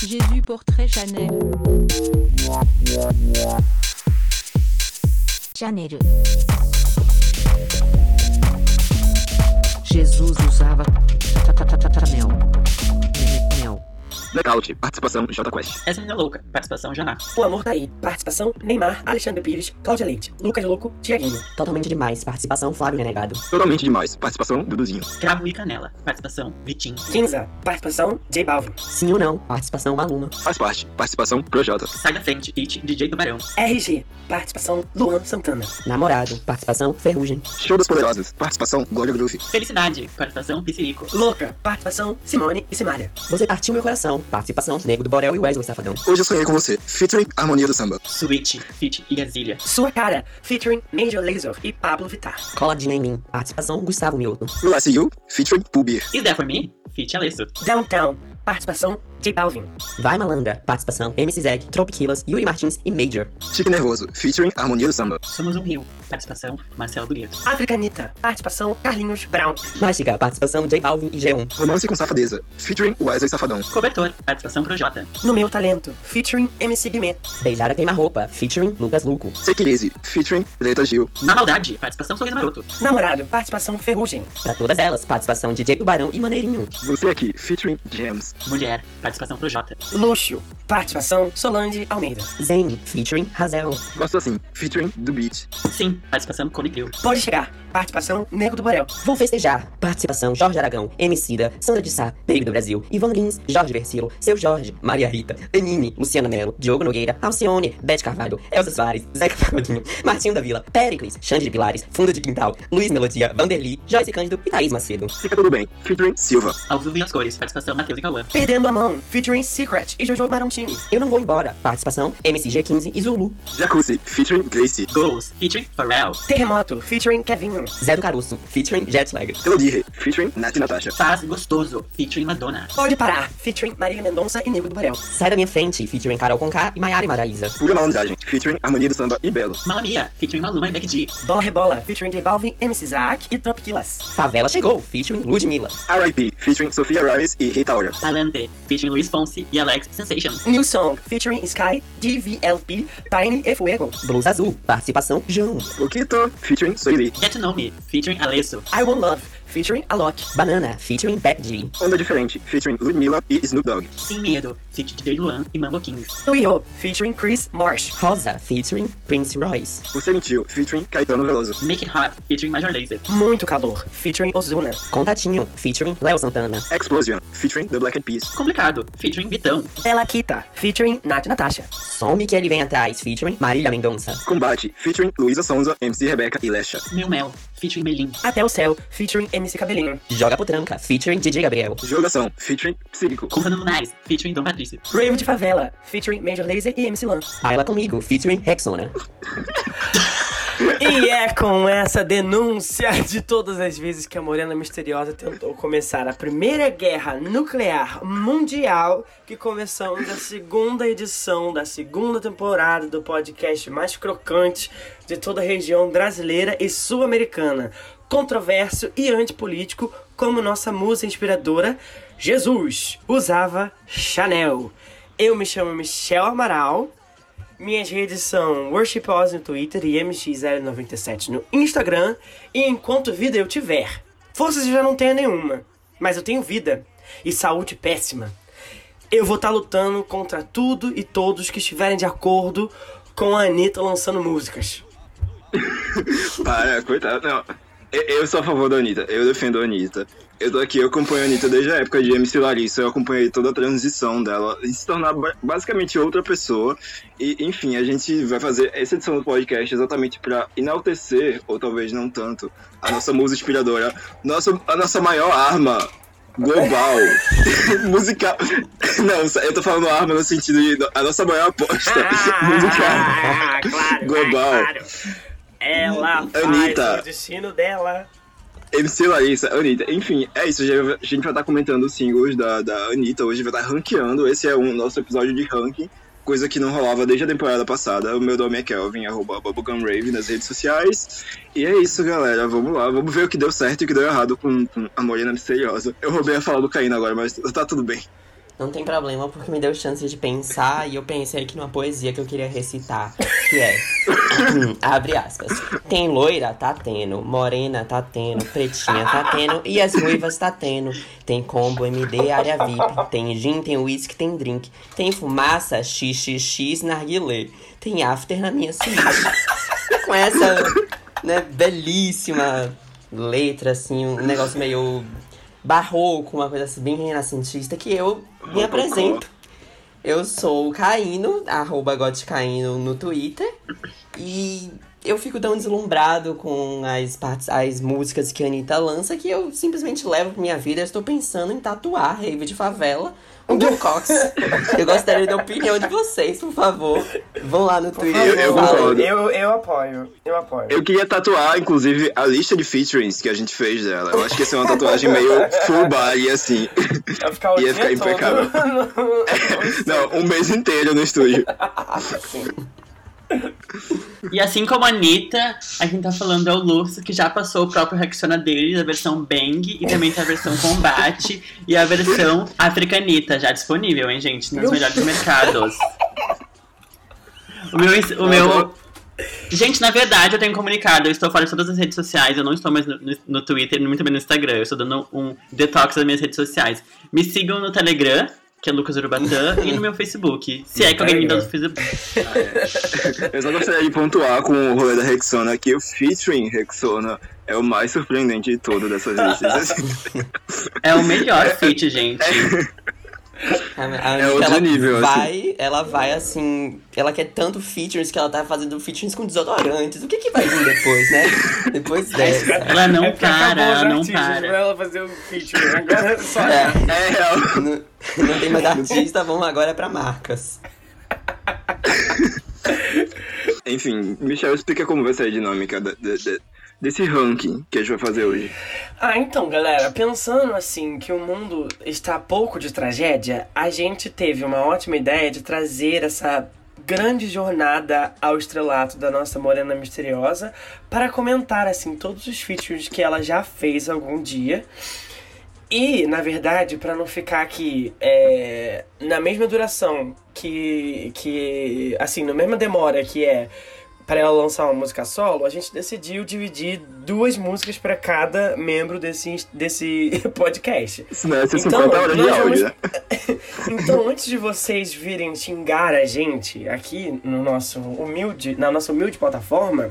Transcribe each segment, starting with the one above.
Jésus portrait Chanel. Janeiro. Jesus usava Chanel. Blackout, participação J Quest. Essa menina louca, participação Janá. O Amor tá aí. Participação Neymar, Alexandre Pires, Cláudia Leite, Lucas Louco, Tiaguinho. Totalmente demais. Participação Flávio Renegado. Totalmente demais, participação Duduzinho. Cravo e Canela, participação Vitinho. Kinza, participação J Balvin. Sim ou não? Participação Maluma. Faz parte, participação Projota. Sai da frente, It, DJ Tubarão. RG, participação Luan Santana. Namorado. Participação Ferrugem. Show das Poderosas, participação Glória Groove. Felicidade, participação Piscirico. Louca, participação Simone e Simária. Você partiu meu coração. Participação Nego do Borel e Wesley Safadão. Hoje eu sonhei com você, featuring Harmonia do Samba. Switch, Fit e Gazilha. Sua Cara, featuring Major Lazer e Pablo Vittar. Coladinha em mim. Participação Gustavo Milton. Relax You, featuring Pubir. Is That For Me? Fit Alesso. Downtown, participação J Balvin. Vai Malandra. Participação MC Zeg, Tropiquilas, Yuri Martins e Major. Chique Nervoso, featuring Harmonia do Samba. Somos um Rio, participação Marcelo Dugueto. Africanita, participação Carlinhos Brown. Mágica. Participação J Balvin e G1. Romance com Safadeza, featuring Wesley Safadão. Cobertor, participação Projota. No Meu Talento, featuring MC Guimê. Beijar a queima-roupa. Featuring Lucas Luco. Easy, featuring Preta Gil. Na Maldade, participação Sorriso Maroto. Namorado, participação Ferrugem. Pra todas elas, participação DJ Tubarão e Maneirinho. Você aqui, featuring Gems. Mulher, participação Projota. Luxo, participação Solange Almeida. Zen, featuring Hazel. Gosto assim, featuring The Beat. Sim, participação Colibril. Pode chegar, participação Nego do Borel. Vou festejar. Participação Jorge Aragão, Emicida, Sandra de Sá, Perigo do Brasil, Ivan Lins, Jorge Versilo, Seu Jorge, Maria Rita, Anine, Luciana Mello, Diogo Nogueira, Alcione, Beth Carvalho, Elza Soares, Zeca Pagodinho, Martinho da Vila, Pericles, Xande de Pilares, Fundo de Quintal, Luiz Melodia, Vanderly, Joyce Cândido e Thaís Macedo. Fica tudo bem, featuring Silva. Ao vivo e as cores, participação Matheus e Cauã. Perdendo a mão, featuring Secret e Jojo Marontini. Eu não vou embora. Participação MCG15 e Zulu. Jacuzzi, featuring Gracie. Goals, featuring Pharrell. Terremoto, featuring Kevinho. Zé do Caruso, featuring Jetlag. Elodie, featuring Nath Natasha. Faz Gostoso, featuring Madonna. Pode parar, featuring Marília Mendonça e Nego do Borel. Sai da minha frente, featuring Carol Conká e Maiara e Maraísa. Pura Malandragem, featuring Harmonia do Samba e Belo. Mamma featuring Maluma e Becky G. Bola Rebola, featuring J Balvin, MC Zack e Tropiquilas. Favela chegou, featuring Ludmilla. R.I.P., featuring Sofia Rice e Rita Ora. Palante, featuring Luiz Fonsi e Alex Sensation. New Song, featuring Sky, DVLP, Tiny e Fuego. Blues Azul, participação João. Poquito, featuring Soili. Get to Know Me, featuring Alesso. I Want Love, featuring Alok. Banana, featuring Beck G. Onda Diferente, featuring Ludmilla e Snoop Dogg. Sem Medo, featuring DJ Luan e Mambo Kings. Tuyo, featuring Chris Marsh. Rosa, featuring Prince Royce. Você Mentiu, featuring Caetano Veloso. Make It Hot, featuring Major Lazer. Muito Calor, featuring Ozuna. Contatinho, featuring Léo Santana. Explosion, featuring The Black Eyed Peas. Complicado, featuring Vitão. Bela Kita, featuring Nath Natasha. Some que ele vem atrás, featuring Marília Mendonça. Combate, featuring Luísa Sonza, MC Rebeca e Lesha. Meu Mel, featuring Melim. Até o Céu, featuring MC Cabelinho. Joga Potranca, featuring DJ Gabriel. Jogação, featuring Psíquico. Contando Lunares, featuring Dom Patrício. Rave de Favela, featuring Major Lazer e MC Lan. Baila comigo, featuring Rexona. E é com essa denúncia de todas as vezes que a Morena Misteriosa tentou começar a primeira guerra nuclear mundial que começamos a segunda edição da segunda temporada do podcast mais crocante de toda a região brasileira e sul-americana. Controverso e antipolítico, como nossa musa inspiradora, Jesus usava Chanel. Eu me chamo Michel Amaral. Minhas redes são Worship Oz no Twitter e MX097 no Instagram. E enquanto vida eu tiver, forças eu já não tenho nenhuma, mas eu tenho vida e saúde péssima. Eu vou estar lutando contra tudo e todos que estiverem de acordo com a Anitta lançando músicas. Para, coitado, não. Eu, eu sou a favor da Anitta, eu defendo a Anitta. Eu tô aqui, eu acompanho a Anitta desde a época de MC Larissa, eu acompanhei toda a transição dela e se tornar ba- basicamente outra pessoa. E, enfim, a gente vai fazer essa edição do podcast exatamente pra enaltecer, ou talvez não tanto, a nossa musa inspiradora, nossa, a nossa maior arma global, musical. Não, eu tô falando arma no sentido de a nossa maior aposta musical. Ah, claro, Global. claro. Ela faz o destino dela. MC Larissa, Anitta. Enfim, é isso. A gente vai estar comentando os singles da, da Anitta. Hoje vai estar ranqueando. Esse é um nosso episódio de ranking. Coisa que não rolava desde a temporada passada. O meu nome é Kelvin, arroba Bubblegumrave nas redes sociais. E é isso, galera. Vamos lá. Vamos ver o que deu certo e o que deu errado com, com a Morena Misteriosa. Eu roubei a fala do Caína agora, mas tá tudo bem. Não tem problema, porque me deu chance de pensar e eu pensei aqui numa poesia que eu queria recitar, que é. abre aspas. Tem loira, tá tendo. Morena, tá tendo. Pretinha, tá tendo. E as ruivas, tá tendo. Tem combo, MD, área VIP. Tem gin, tem whisky, tem drink. Tem fumaça, xxx, narguilé. Tem after na minha suíte. Com essa, né, belíssima letra, assim, um negócio meio barroco, uma coisa assim, bem renascentista, que eu me apresento. Eu sou o Caíno, arroba no Twitter. E eu fico tão deslumbrado com as, partes, as músicas que a Anitta lança que eu simplesmente levo pra minha vida. Eu estou pensando em tatuar Rave de Favela um Bill Cox. Eu gostaria da opinião de vocês, por favor. Vão lá no Twitter. Eu- eu concordo. Eu, eu apoio, eu apoio. Eu queria tatuar, inclusive, a lista de featurings que a gente fez dela. Eu acho que ia ser uma tatuagem meio full body, assim. Ia ficar o Ia dia ficar todo impecável. no- Não, um mês inteiro no estúdio. E assim como a Anitta, a gente tá falando é o Lux, que já passou o próprio Rexona dele, a versão Bang, e também tem a versão Combate e a versão Africanita, já disponível, hein, gente? Nos melhores mercados. O meu. O meu Gente, na verdade, eu tenho comunicado. Eu estou fora de todas as redes sociais. Eu não estou mais no, no, Twitter, muito bem no Instagram. Eu estou dando um detox das minhas redes sociais. Me sigam no Telegram, que é Lucas Urubatã, e no meu Facebook. Se é que alguém me dá no Facebook. Eu só gostaria de pontuar com o rolê da Rexona que o featuring Rexona é o mais surpreendente de todo dessas listas. assim. É o melhor feat, gente. A, a É outro ela nível, vai, ela vai assim, ela quer tanto features que ela tá fazendo features com desodorantes. O que que vai vir depois, né? Depois dessa. Ela não É para, ela não para. pra ela fazer o feature. Agora é só. É, É real. não, não tem mais artista, vamos agora pra marcas. Enfim, Michel, explica como vai ser a dinâmica da- desse ranking que a gente vai fazer hoje. Ah, então, galera, pensando assim que o mundo está pouco de tragédia, a gente teve uma ótima ideia de trazer essa grande jornada ao estrelato da nossa Morena Misteriosa para comentar assim todos os features que ela já fez algum dia. E, na verdade, para não ficar aqui é, na mesma duração que, que. Assim, na mesma demora que é para ela lançar uma música solo, a gente decidiu dividir duas músicas para cada membro desse, desse podcast. Isso não é Então, 50 horas de nós áudio, vamos- né? Então, antes de vocês virem xingar a gente aqui no nosso humilde, na nossa humilde plataforma,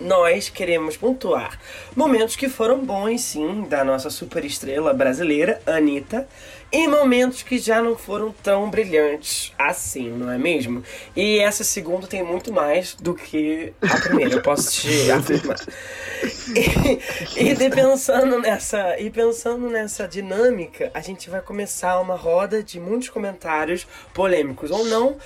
nós queremos pontuar momentos que foram bons, sim, da nossa super estrela brasileira, Anitta, e momentos que já não foram tão brilhantes assim, não é mesmo? E essa segunda tem muito mais do que a primeira, eu posso te afirmar. E, e de pensando nessa e pensando nessa dinâmica, a gente vai começar uma roda de muitos comentários polêmicos ou não,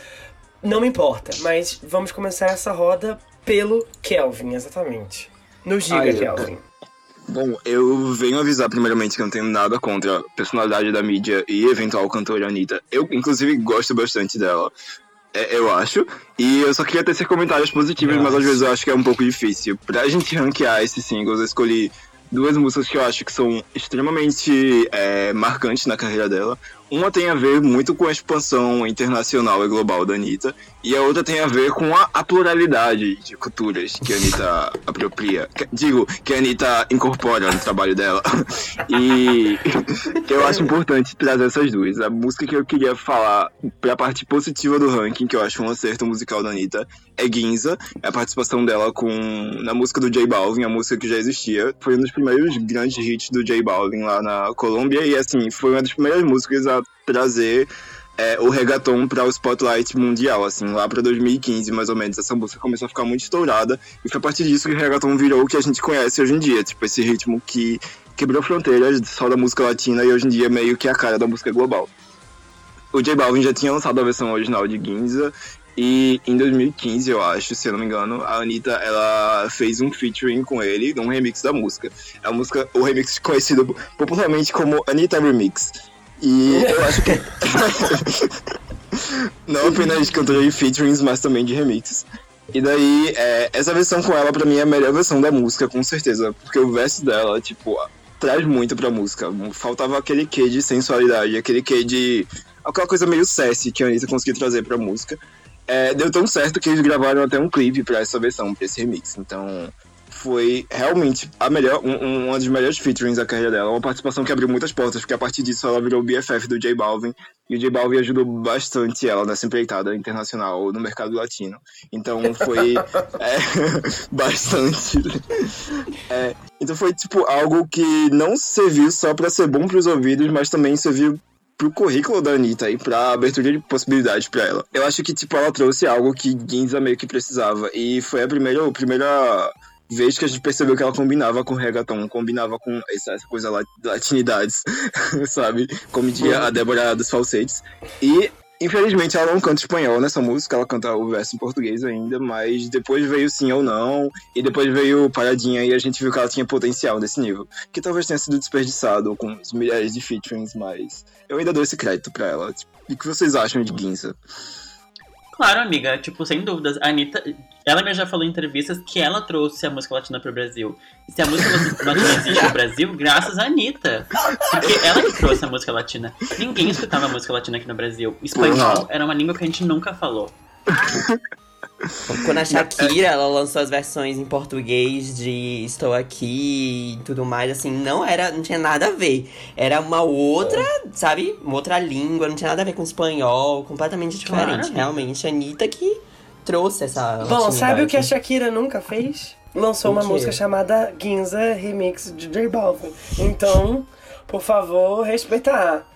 não me importa, mas vamos começar essa roda pelo Kelvin, exatamente. Nos diga, Ai, Kelvin. Bom, eu venho avisar primeiramente que eu não tenho nada contra a personalidade da mídia e eventual cantora Anitta. Eu, inclusive, gosto bastante dela. É, eu acho. E eu só queria tecer comentários positivos, Eu mas às vezes eu acho que é um pouco difícil. Pra gente ranquear esses singles, eu escolhi duas músicas que eu acho que são extremamente é, marcantes na carreira dela. Uma tem a ver muito com a expansão internacional e global da Anitta, e a outra tem a ver com a, a pluralidade de culturas que a Anitta apropria. Que- digo, que a Anitta incorpora no trabalho dela. E eu acho importante trazer essas duas. A música que eu queria falar pra parte positiva do ranking, que eu acho um acerto musical da Anitta, é Ginza. É a participação dela com na música do J Balvin, a música que já existia. Foi um dos primeiros grandes hits do J Balvin lá na Colômbia e assim, foi uma das primeiras músicas a trazer é, o reggaeton para o spotlight mundial, assim, lá para 2015, mais ou menos. Essa música começou a ficar muito estourada e foi a partir disso que o reggaeton virou o que a gente conhece hoje em dia, tipo, esse ritmo que quebrou fronteiras só da música latina e hoje em dia é meio que a cara da música global. O J Balvin já tinha lançado a versão original de Ginza e em 2015, eu acho, se eu não me engano, a Anitta, ela fez um featuring com ele num remix da música. É a música, o remix conhecido popularmente como Anitta Remix. E eu acho que não apenas de cantora de featurings, mas também de remixes. E daí, é, essa versão com ela, pra mim, é a melhor versão da música, com certeza. Porque o verso dela, tipo, traz muito pra música. Faltava aquele quê de sensualidade, aquele quê de aquela coisa meio sassy que a Anitta conseguiu trazer pra música. É, deu tão certo que eles gravaram até um clipe pra essa versão, pra esse remix. Então, foi realmente a melhor, um, um, uma das melhores featurings da carreira dela. Uma participação que abriu muitas portas, porque a partir disso ela virou BFF do J Balvin. E o J Balvin ajudou bastante ela nessa empreitada internacional no mercado latino. Então foi é, bastante. É, então foi tipo algo que não serviu só para ser bom pros ouvidos, mas também serviu pro currículo da Anitta e pra abertura de possibilidades pra ela. Eu acho que, tipo, ela trouxe algo que Ginza meio que precisava. E foi a primeira, a primeira vez que a gente percebeu que ela combinava com reggaeton, combinava com essa, coisa lá, latinidades, sabe? Como diria a Débora dos falsetes. E Infelizmente ela não canta espanhol nessa música, ela canta o verso em português ainda, mas depois veio Sim ou Não, e depois veio Paradinha, e a gente viu que ela tinha potencial nesse nível. Que talvez tenha sido desperdiçado com os milhares de featurings, mas eu ainda dou esse crédito pra ela. Tipo, e o que vocês acham de Ginza? Claro, amiga, tipo, sem dúvidas. A Anitta, ela mesma já falou em entrevistas que ela trouxe a música latina pro Brasil. Se a música latina existe no Brasil, graças a Anitta. Porque ela que trouxe a música latina. Ninguém escutava a música latina aqui no Brasil. Espanhol era uma língua que a gente nunca falou. Quando a Shakira ela lançou as versões em português de Estou Aqui e tudo mais, assim, não era, não tinha nada a ver. Era uma outra, sabe, uma outra língua, não tinha nada a ver com espanhol, completamente diferente. Claro. Realmente, a Anitta que trouxe essa. Bom, sabe o que a. Shakira nunca fez? Lançou uma música chamada Ginza Remix de J Balvin. Então, por favor, respeitar.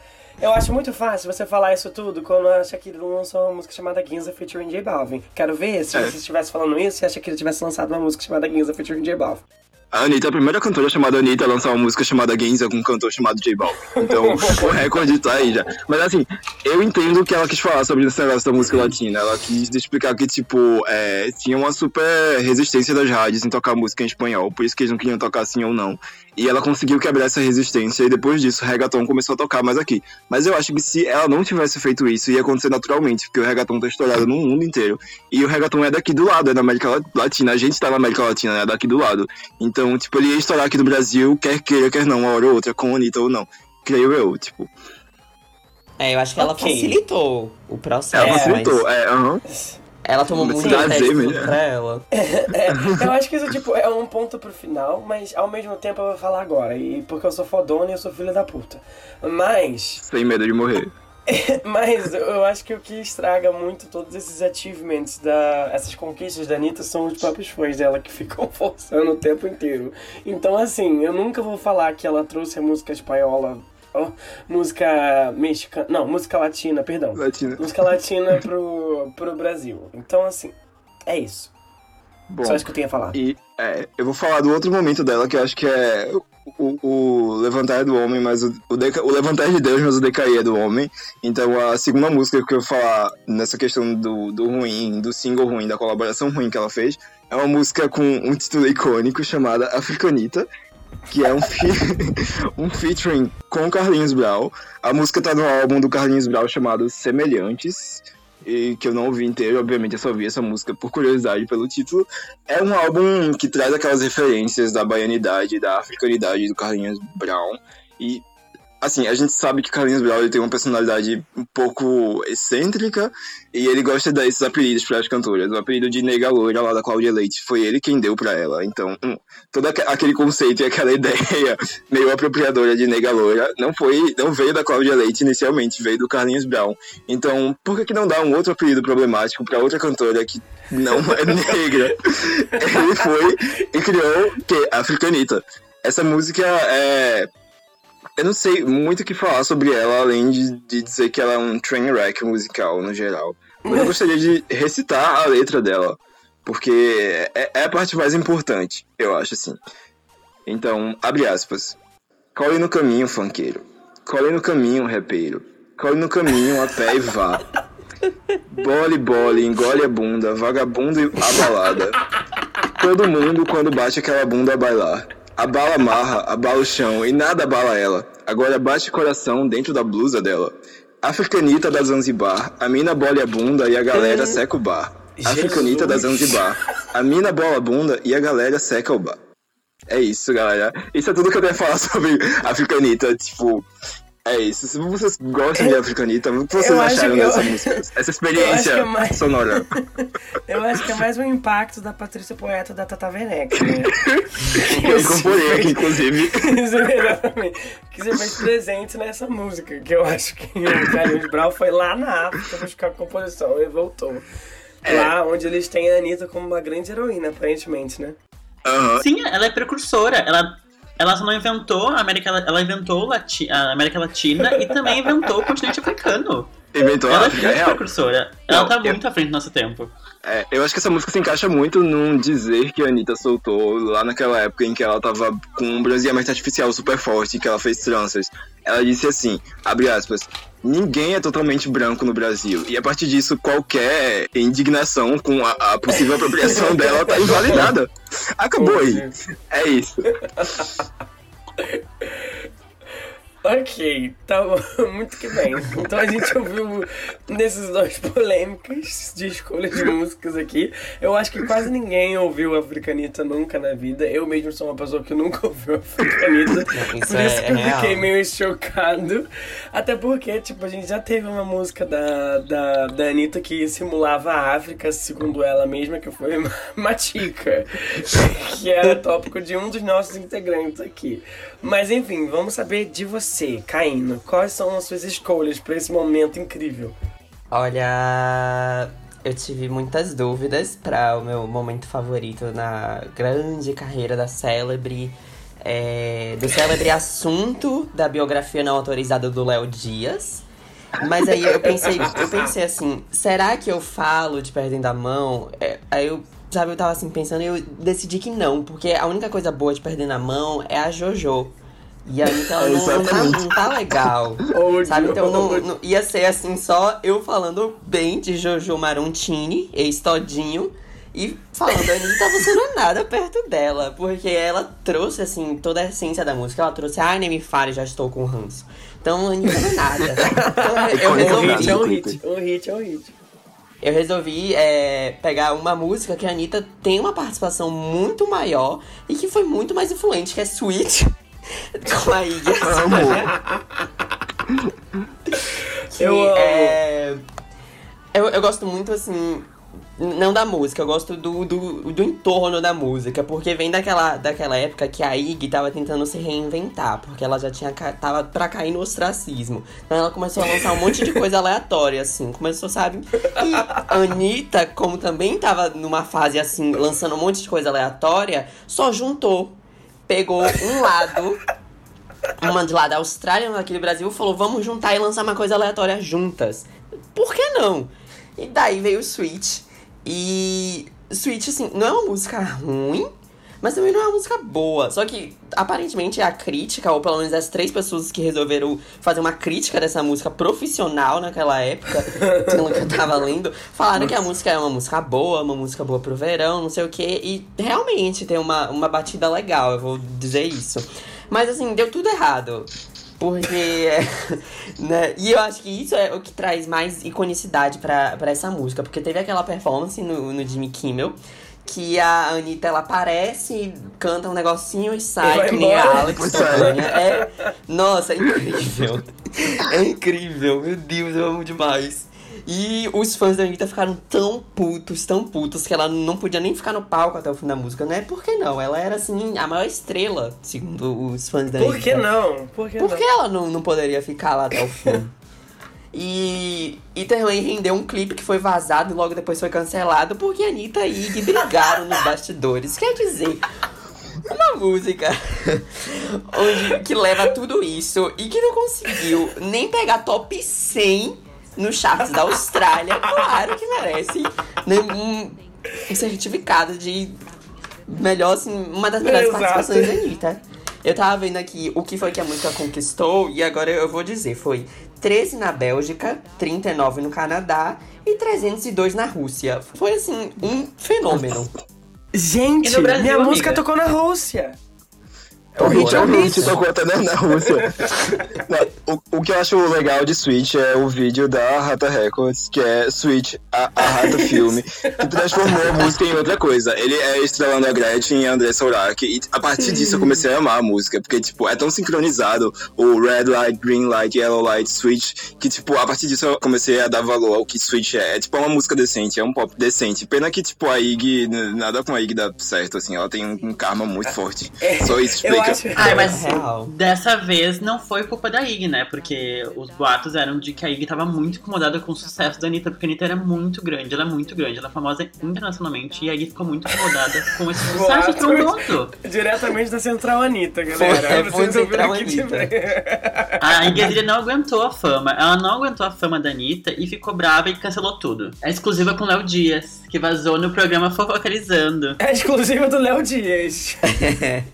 Eu acho muito fácil você falar isso tudo quando a Shakira lançou uma música chamada Ginza featuring J Balvin. Quero ver se É. você estivesse falando isso se a Shakira tivesse lançado uma música chamada Ginza featuring J Balvin. A Anitta, é a primeira cantora chamada Anitta, a lançar uma música chamada Genza com um cantor chamado J Balvin. Então, o recorde tá aí já. Mas assim, eu entendo o que ela quis falar sobre esse negócio da música latina. Ela quis explicar que, tipo, é, tinha uma super resistência das rádios em tocar música em espanhol, por isso que eles não queriam tocar sim ou não. E ela conseguiu quebrar essa resistência, e depois disso, o reggaeton começou a tocar mais aqui. Mas eu acho que se ela não tivesse feito isso, ia acontecer naturalmente, porque o reggaeton tá estourado no mundo inteiro. E o reggaeton é daqui do lado, é da América La- Latina. A gente tá na América Latina, é daqui do lado. Então, tipo, ele ia estourar aqui no Brasil, quer queira, quer não, uma hora ou outra, com a Anitta ou não. Creio eu, tipo. É, eu acho que ela Ok. facilitou o processo. Ela mas facilitou, é, aham. Ela tomou muito mesmo. pra ela. É, eu acho que isso tipo, é um ponto pro final, mas ao mesmo tempo eu vou falar agora. E porque eu sou fodona e eu sou filha da puta. Mas Sem medo de morrer. Mas eu acho que o que estraga muito todos esses achievements, da, essas conquistas da Anitta são os próprios fãs dela que ficam forçando o tempo inteiro. Então, assim, eu nunca vou falar que ela trouxe a música espanhola, música mexicana, não, música latina, perdão. Latina. Música latina pro, pro Brasil. Então, assim, é isso. Bom, Só isso que eu tinha a falar. E é, eu vou falar do outro momento dela, que eu acho que é o, o levantar do homem, mas o, o, deca- o levantar de Deus, mas o decair é do homem. Então a segunda música que eu vou falar nessa questão do, do ruim, do single ruim, da colaboração ruim que ela fez, é uma música com um título icônico chamada Africanita. Que é um, um featuring com Carlinhos Brau. A música tá no álbum do Carlinhos Brau chamado Semelhantes. E que eu não ouvi inteiro, obviamente eu só ouvi essa música por curiosidade pelo título. É um álbum que traz aquelas referências da baianidade, da africanidade do Carlinhos Brown. E, assim, a gente sabe que Carlinhos Brown ele tem uma personalidade um pouco excêntrica e ele gosta desses apelidos para as cantoras. O apelido de Nega Loira lá da Cláudia Leite foi ele quem deu para ela. Então, hum, todo aque- aquele conceito e aquela ideia meio apropriadora de Nega Loira não foi, não veio da Cláudia Leite inicialmente, veio do Carlinhos Brown. Então, por que, que não dá um outro apelido problemático para outra cantora que não é negra? Ele foi e criou que Africanita. Essa música é eu não sei muito o que falar sobre ela, além de, de dizer que ela é um train wreck musical no geral. Mas eu gostaria de recitar a letra dela, porque é, é a parte mais importante, eu acho assim. Então, abre aspas. Cole no caminho, funkeiro. Cole no caminho, repeiro. Cole no caminho, a pé e vá. Bole, bole, engole a bunda, vagabundo e abalada. Todo mundo, quando bate aquela bunda a bailar. Abala a marra, abala o chão e nada abala ela. Agora bate coração dentro da blusa dela. Africanita da Zanzibar, a mina bola a bunda e a galera seca o bar. Africanita da Zanzibar, a mina bola a bunda e a galera seca o bar. É isso, galera. Isso é tudo que eu tenho a falar sobre Africanita. Tipo, É isso. Se vocês gostam de Africanita, o que vocês Eu acharam que eu- dessa música? Essa Eu experiência que é mais- sonora. Eu acho que é mais um impacto da Patrícia Poeta da Tata Werneck, né? Eu componei aqui, inclusive. Exatamente. Que você fez presente nessa música. Que eu acho que o Carlinhos Brau foi lá na África buscar composição e voltou. Lá onde eles têm a Anitta como uma grande heroína, aparentemente, né? Aham. Sim, ela é precursora. Ela, ela só não inventou a América, ela inventou Lati- a América Latina e também inventou o continente africano. Inventou a Ela é África Real. precursora. Ela Não, tá eu- muito à frente do nosso tempo. É, eu acho que essa música se encaixa muito num dizer que a Anitta soltou lá naquela época em que ela tava com um bronzeamento artificial super forte, que ela fez tranças. Ela disse assim, abre aspas, ninguém é totalmente branco no Brasil. E a partir disso, qualquer indignação com a, a possível apropriação dela tá invalidada. Acabou aí. É isso. Ok, tá bom, muito que bem. Então a gente ouviu nesses dois polêmicas de escolha de músicas aqui. Eu acho que quase ninguém ouviu Africanita nunca na vida. Eu mesmo sou uma pessoa que nunca ouviu Africanita. Isso Por é- isso que é eu real. fiquei meio chocado. Até porque, tipo, a gente já teve uma música da, da, da Anitta que simulava a África, segundo ela mesma, que foi Matica. que era tópico de um dos nossos integrantes aqui. Mas enfim, vamos saber de você, Caíno. Quais são as suas escolhas pra esse momento incrível? Olha, eu tive muitas dúvidas para o meu momento favorito na grande carreira da célebre. é, do célebre assunto da biografia não autorizada do Léo Dias. Mas aí eu pensei, eu pensei assim, será que eu falo de perdendo a mão? É, aí eu, sabe, eu tava assim pensando e eu decidi que não, porque a única coisa boa de perdendo a mão é a Jojo. E aí então não, não, tá, não tá legal. Sabe, então não, não- ia ser assim, só eu falando bem de Jojo Marontini, ex-todinho, e falando, Anitta, você não é nada perto dela, porque ela trouxe, assim, toda a essência da música, ela trouxe, ai, nem me fale, já estou com ranço. Então, Anitta não é nada. Então, eu Um resolvi, hit é um hit, um hit é um hit. eu resolvi é, pegar uma música que a Anitta tem uma participação muito maior e que foi muito mais influente, que é Sweet, com a Iggy Azalea. Que Eu amo. é- eu, eu gosto muito, assim, não da música, eu gosto do, do, do entorno da música, porque vem daquela, daquela época que a Iggy tava tentando se reinventar, porque ela já tinha tava pra cair no ostracismo. Então ela começou a lançar um monte de coisa aleatória, assim, começou, sabe? E a Anitta, como também tava numa fase assim, lançando um monte de coisa aleatória, só juntou. Pegou um lado uma de lá da Austrália, uma daqui do Brasil, falou: vamos juntar e lançar uma coisa aleatória juntas. Por que não? E daí veio o Switch. E Switch, assim, não é uma música ruim, mas também não é uma música boa. Só que, aparentemente, a crítica, ou pelo menos as três pessoas que resolveram fazer uma crítica dessa música profissional naquela época, pelo que eu tava lendo, falaram que a música é uma música boa, uma música boa pro verão, não sei o quê. E realmente tem uma, uma batida legal, eu vou dizer isso. Mas assim, deu tudo errado. Porque. né? E eu acho que isso é o que traz mais iconicidade pra, pra essa música. Porque teve aquela performance no, no Jimmy Kimmel. Que a Anitta ela aparece, canta um negocinho e sai, que nem a. Alex Tânia. É, nossa, é incrível. É incrível, meu Deus, eu amo demais. E os fãs da Anitta ficaram tão putos, tão putos, que ela não podia nem ficar no palco até o fim da música, né? Por que não? Ela era, assim, a maior estrela, segundo os fãs da Anitta. Por que não? Por que Por não? que ela não, não poderia ficar lá até o fim? E, e também rendeu um clipe que foi vazado e logo depois foi cancelado porque Anitta e Iggy brigaram nos bastidores. Quer dizer, uma música onde, que leva tudo isso e que não conseguiu nem pegar top 100 no charts da Austrália, claro que merece né, um, um certificado de melhor, assim, uma das melhores Exato. participações da Anitta. Eu tava vendo aqui o que foi que a música conquistou e agora eu vou dizer, foi 13 na Bélgica, 39 no Canadá e 302 na Rússia. Foi assim, um fenômeno. Gente, Brasil, minha música amiga? tocou na Rússia. O hit é Horror. hit, tocou até na, Rússia. Não, o, o que eu acho legal de Switch é o vídeo da Rata Records, que é Switch, a, a Rata Filme, que transformou a música em outra coisa. Ele é estrelando a Gretchen e a André Sorak, e a partir disso eu comecei a amar a música, porque, tipo, é tão sincronizado o Red Light, Green Light, Yellow Light, Switch, que, tipo, a partir disso eu comecei a dar valor ao que Switch é. É, tipo, é uma música decente, é um pop decente. Pena que, tipo, a Ig, nada com a Ig dá certo, assim, ela tem um, um karma muito forte. Só isso É, explica. Ai, mas Real. dessa vez não foi culpa da Ig, né? Porque os boatos eram de que a Ig tava muito incomodada com o sucesso da Anitta, porque a Anitta era muito grande, ela é muito grande, ela é famosa internacionalmente, e a Ig ficou muito incomodada com esse sucesso Boatos. estrondoso. Diretamente da Central Anitta, galera. Foi, é, Vocês foi ouviram Central Anitta. A Igreja não aguentou a fama. Ela não aguentou a fama da Anitta e ficou brava e cancelou tudo. É exclusiva com Léo Dias, que vazou no programa Fofocalizando. É exclusiva do Léo Dias.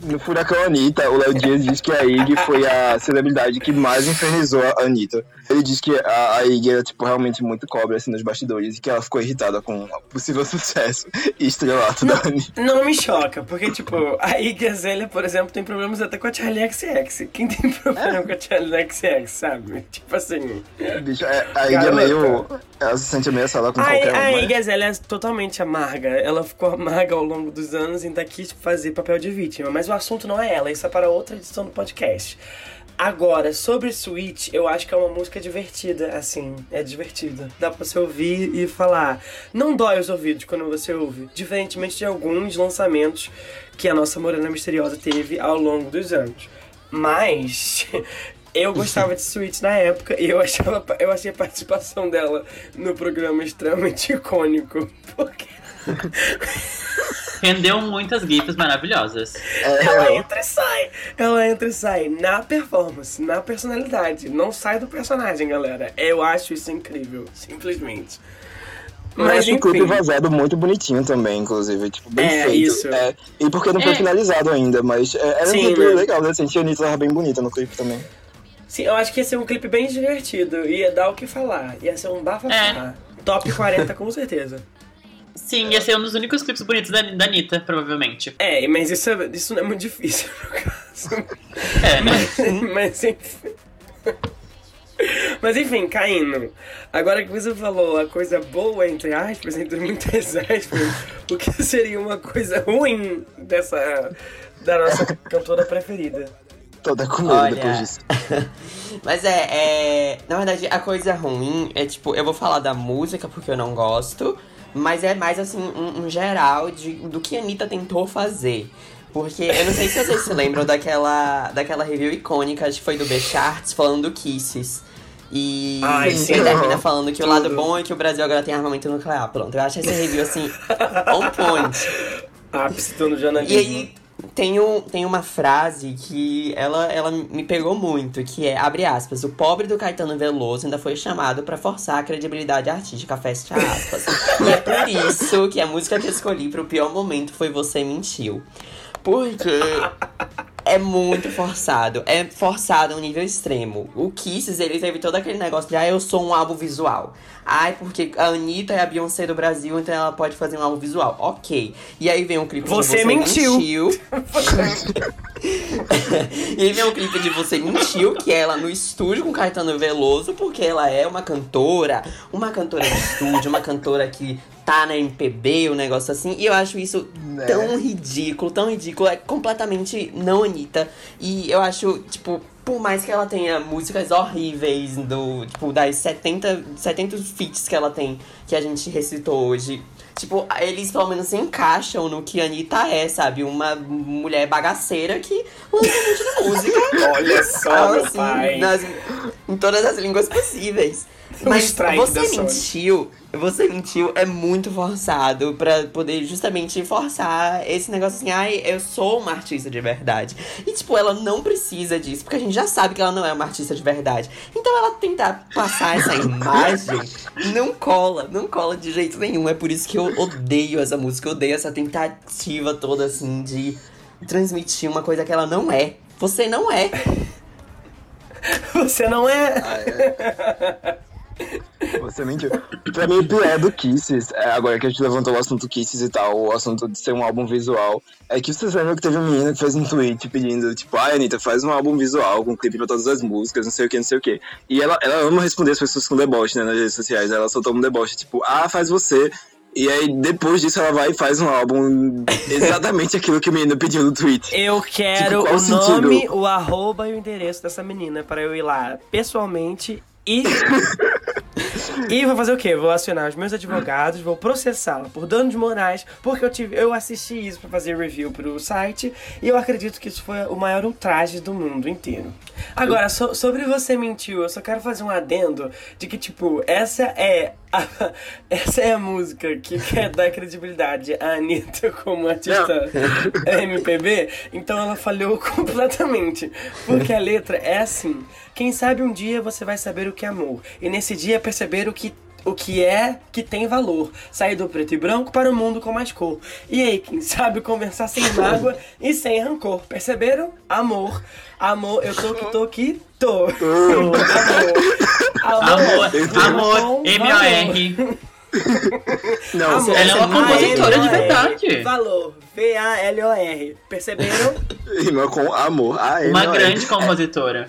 No Furacão Anitta, o Léo Dias diz que a Ig foi a celebridade que mais infernizou a Anitta. Ele diz que a, a Ig era, tipo, realmente muito cobra, assim, nos bastidores, e que ela ficou irritada com o possível sucesso e estrelato da Anitta. Não me choca, porque, tipo, a Iggy Azalea, por exemplo, tem problemas até com a Charlie XX. Quem tem problema com a Charlie XX, sabe? Tipo assim. Bicho, é- a Ig é meio... Ela se sente ameaçada com A, qualquer um, a né? Iggy Azalea é totalmente amarga. Ela ficou amarga ao longo dos anos e ainda quis fazer papel de vítima. Mas o assunto não é ela, isso é para outra edição do podcast. Agora, sobre Switch, eu acho que é uma música divertida, assim, é divertida. Dá pra você ouvir e falar. Não dói os ouvidos quando você ouve, diferentemente de alguns lançamentos que a nossa Morena Misteriosa teve ao longo dos anos. Mas eu gostava de Switch na época e eu achava eu achei a participação dela no programa extremamente icônico. Porque Rendeu muitas gifs maravilhosas. ela entra e sai. Ela entra e sai na performance, na personalidade. Não sai do personagem, galera. Eu acho isso incrível, simplesmente. Eu Mas enfim. clipe vazado muito bonitinho também, inclusive. Tipo, bem É, feito. isso. É, e porque não foi É. finalizado ainda, mas é, era Sim, um clipe né? legal, né? Assim, a Anitta tava bem bonita no clipe também. Sim, eu acho que ia ser um clipe bem divertido. Ia dar o que falar. Ia ser um bafafá. Top 40 com certeza. Sim, ia ser um dos únicos clipes bonitos da, da Anitta, provavelmente. É, mas isso, é- isso não é muito difícil no caso. É, né? Mas enfim. Mas enfim, caindo. Agora que você falou a coisa boa, entre aspas, entre muitas aspas, o que seria uma coisa ruim dessa. da nossa cantora preferida? Toda com medo Olha. depois disso. Mas é, é. Na verdade, a coisa ruim é tipo, eu vou falar da música porque eu não gosto, mas é mais assim, um, um geral de, do que a Anitta tentou fazer. Porque eu não sei se vocês se lembram daquela, daquela review icônica, acho que foi do B-Charts, falando do Kisses. E Ai, ele sim. termina falando que o lado Tudo. bom é que o Brasil agora tem armamento nuclear. Pronto, eu acho essa review assim, on point. Ápice do jornalismo. E aí tem, um, tem uma frase que ela, ela me pegou muito, que é, abre aspas, o pobre do Caetano Veloso ainda foi chamado pra forçar a credibilidade artística, fecha aspas. e é por isso que a música que eu escolhi pro pior momento foi Você Mentiu. Porque é muito forçado. É forçado a um nível extremo. O Kisses, ele teve todo aquele negócio de, ah, eu sou um álbum visual. Ai, porque a Anitta é a Beyoncé do Brasil, então ela pode fazer um álbum visual. Ok. E aí vem um clipe Você de Você mentiu. mentiu. e aí vem um clipe de Você Mentiu, que é ela no estúdio com Caetano Veloso, porque ela é uma cantora, uma cantora de estúdio, uma cantora que tá na MPB, um negócio assim. E eu acho isso Né? tão ridículo, tão ridículo, é completamente não Anitta. E eu acho, tipo, por mais que ela tenha músicas horríveis do, tipo, das 70, 70 feats que ela tem, que a gente recitou hoje, tipo, eles pelo menos se encaixam no que a Anitta é, sabe? Uma mulher bagaceira que lança um monte de música. Olha só, assim, pai. nas- em todas as línguas possíveis. Mas você mentiu, você mentiu é muito forçado pra poder justamente forçar esse negócio assim, ai, eu sou uma artista de verdade. E tipo, ela não precisa disso, porque a gente já sabe que ela não é uma artista de verdade. Então ela tentar passar essa imagem não cola, não cola de jeito nenhum. É por isso que eu odeio essa música, eu odeio essa tentativa toda assim de transmitir uma coisa que ela não é. Você não é. Você não é. Você mentiu. Pra mim, o pior do Kisses, é, agora que a gente levantou o assunto Kisses e tal, o assunto de ser um álbum visual, é que vocês lembram que teve uma menina que fez um tweet pedindo, tipo, ai, Anitta, faz um álbum visual com clipe pra todas as músicas, não sei o que, não sei o que. E ela, ela ama responder as pessoas com deboche, né, nas redes sociais. Ela soltou um deboche, tipo, ah, faz você. E aí, depois disso, ela vai e faz um álbum exatamente aquilo que o menino pediu no tweet. Eu quero Tipo, qual o o sentido? nome, o arroba e o endereço dessa menina para eu ir lá pessoalmente e. e vou fazer o quê? Vou acionar os meus advogados, vou processá-la por danos morais, porque eu, tive, eu assisti isso pra fazer review pro site e eu acredito que isso foi o maior ultraje do mundo inteiro. Agora, so- sobre você mentiu, eu só quero fazer um adendo de que, tipo, essa é. a- essa é a música que quer dar credibilidade à Anitta como artista MPB, então ela falhou completamente. Porque a letra é assim: quem sabe um dia você vai saber o que é amor, e nesse dia perceber o que. O que é que tem valor. Sair do preto e branco para o mundo com mais cor. E aí, quem sabe conversar sem mágoa e sem rancor. Perceberam? Amor. Amor, eu tô que tô que tô. Amor. Amor, amor, valor. M-O-R. Não, Amor. Ela é uma compositora de verdade. Valor. V-A-L-O-R. Perceberam? rima com amor. Ah, é, Uma não é. grande compositora.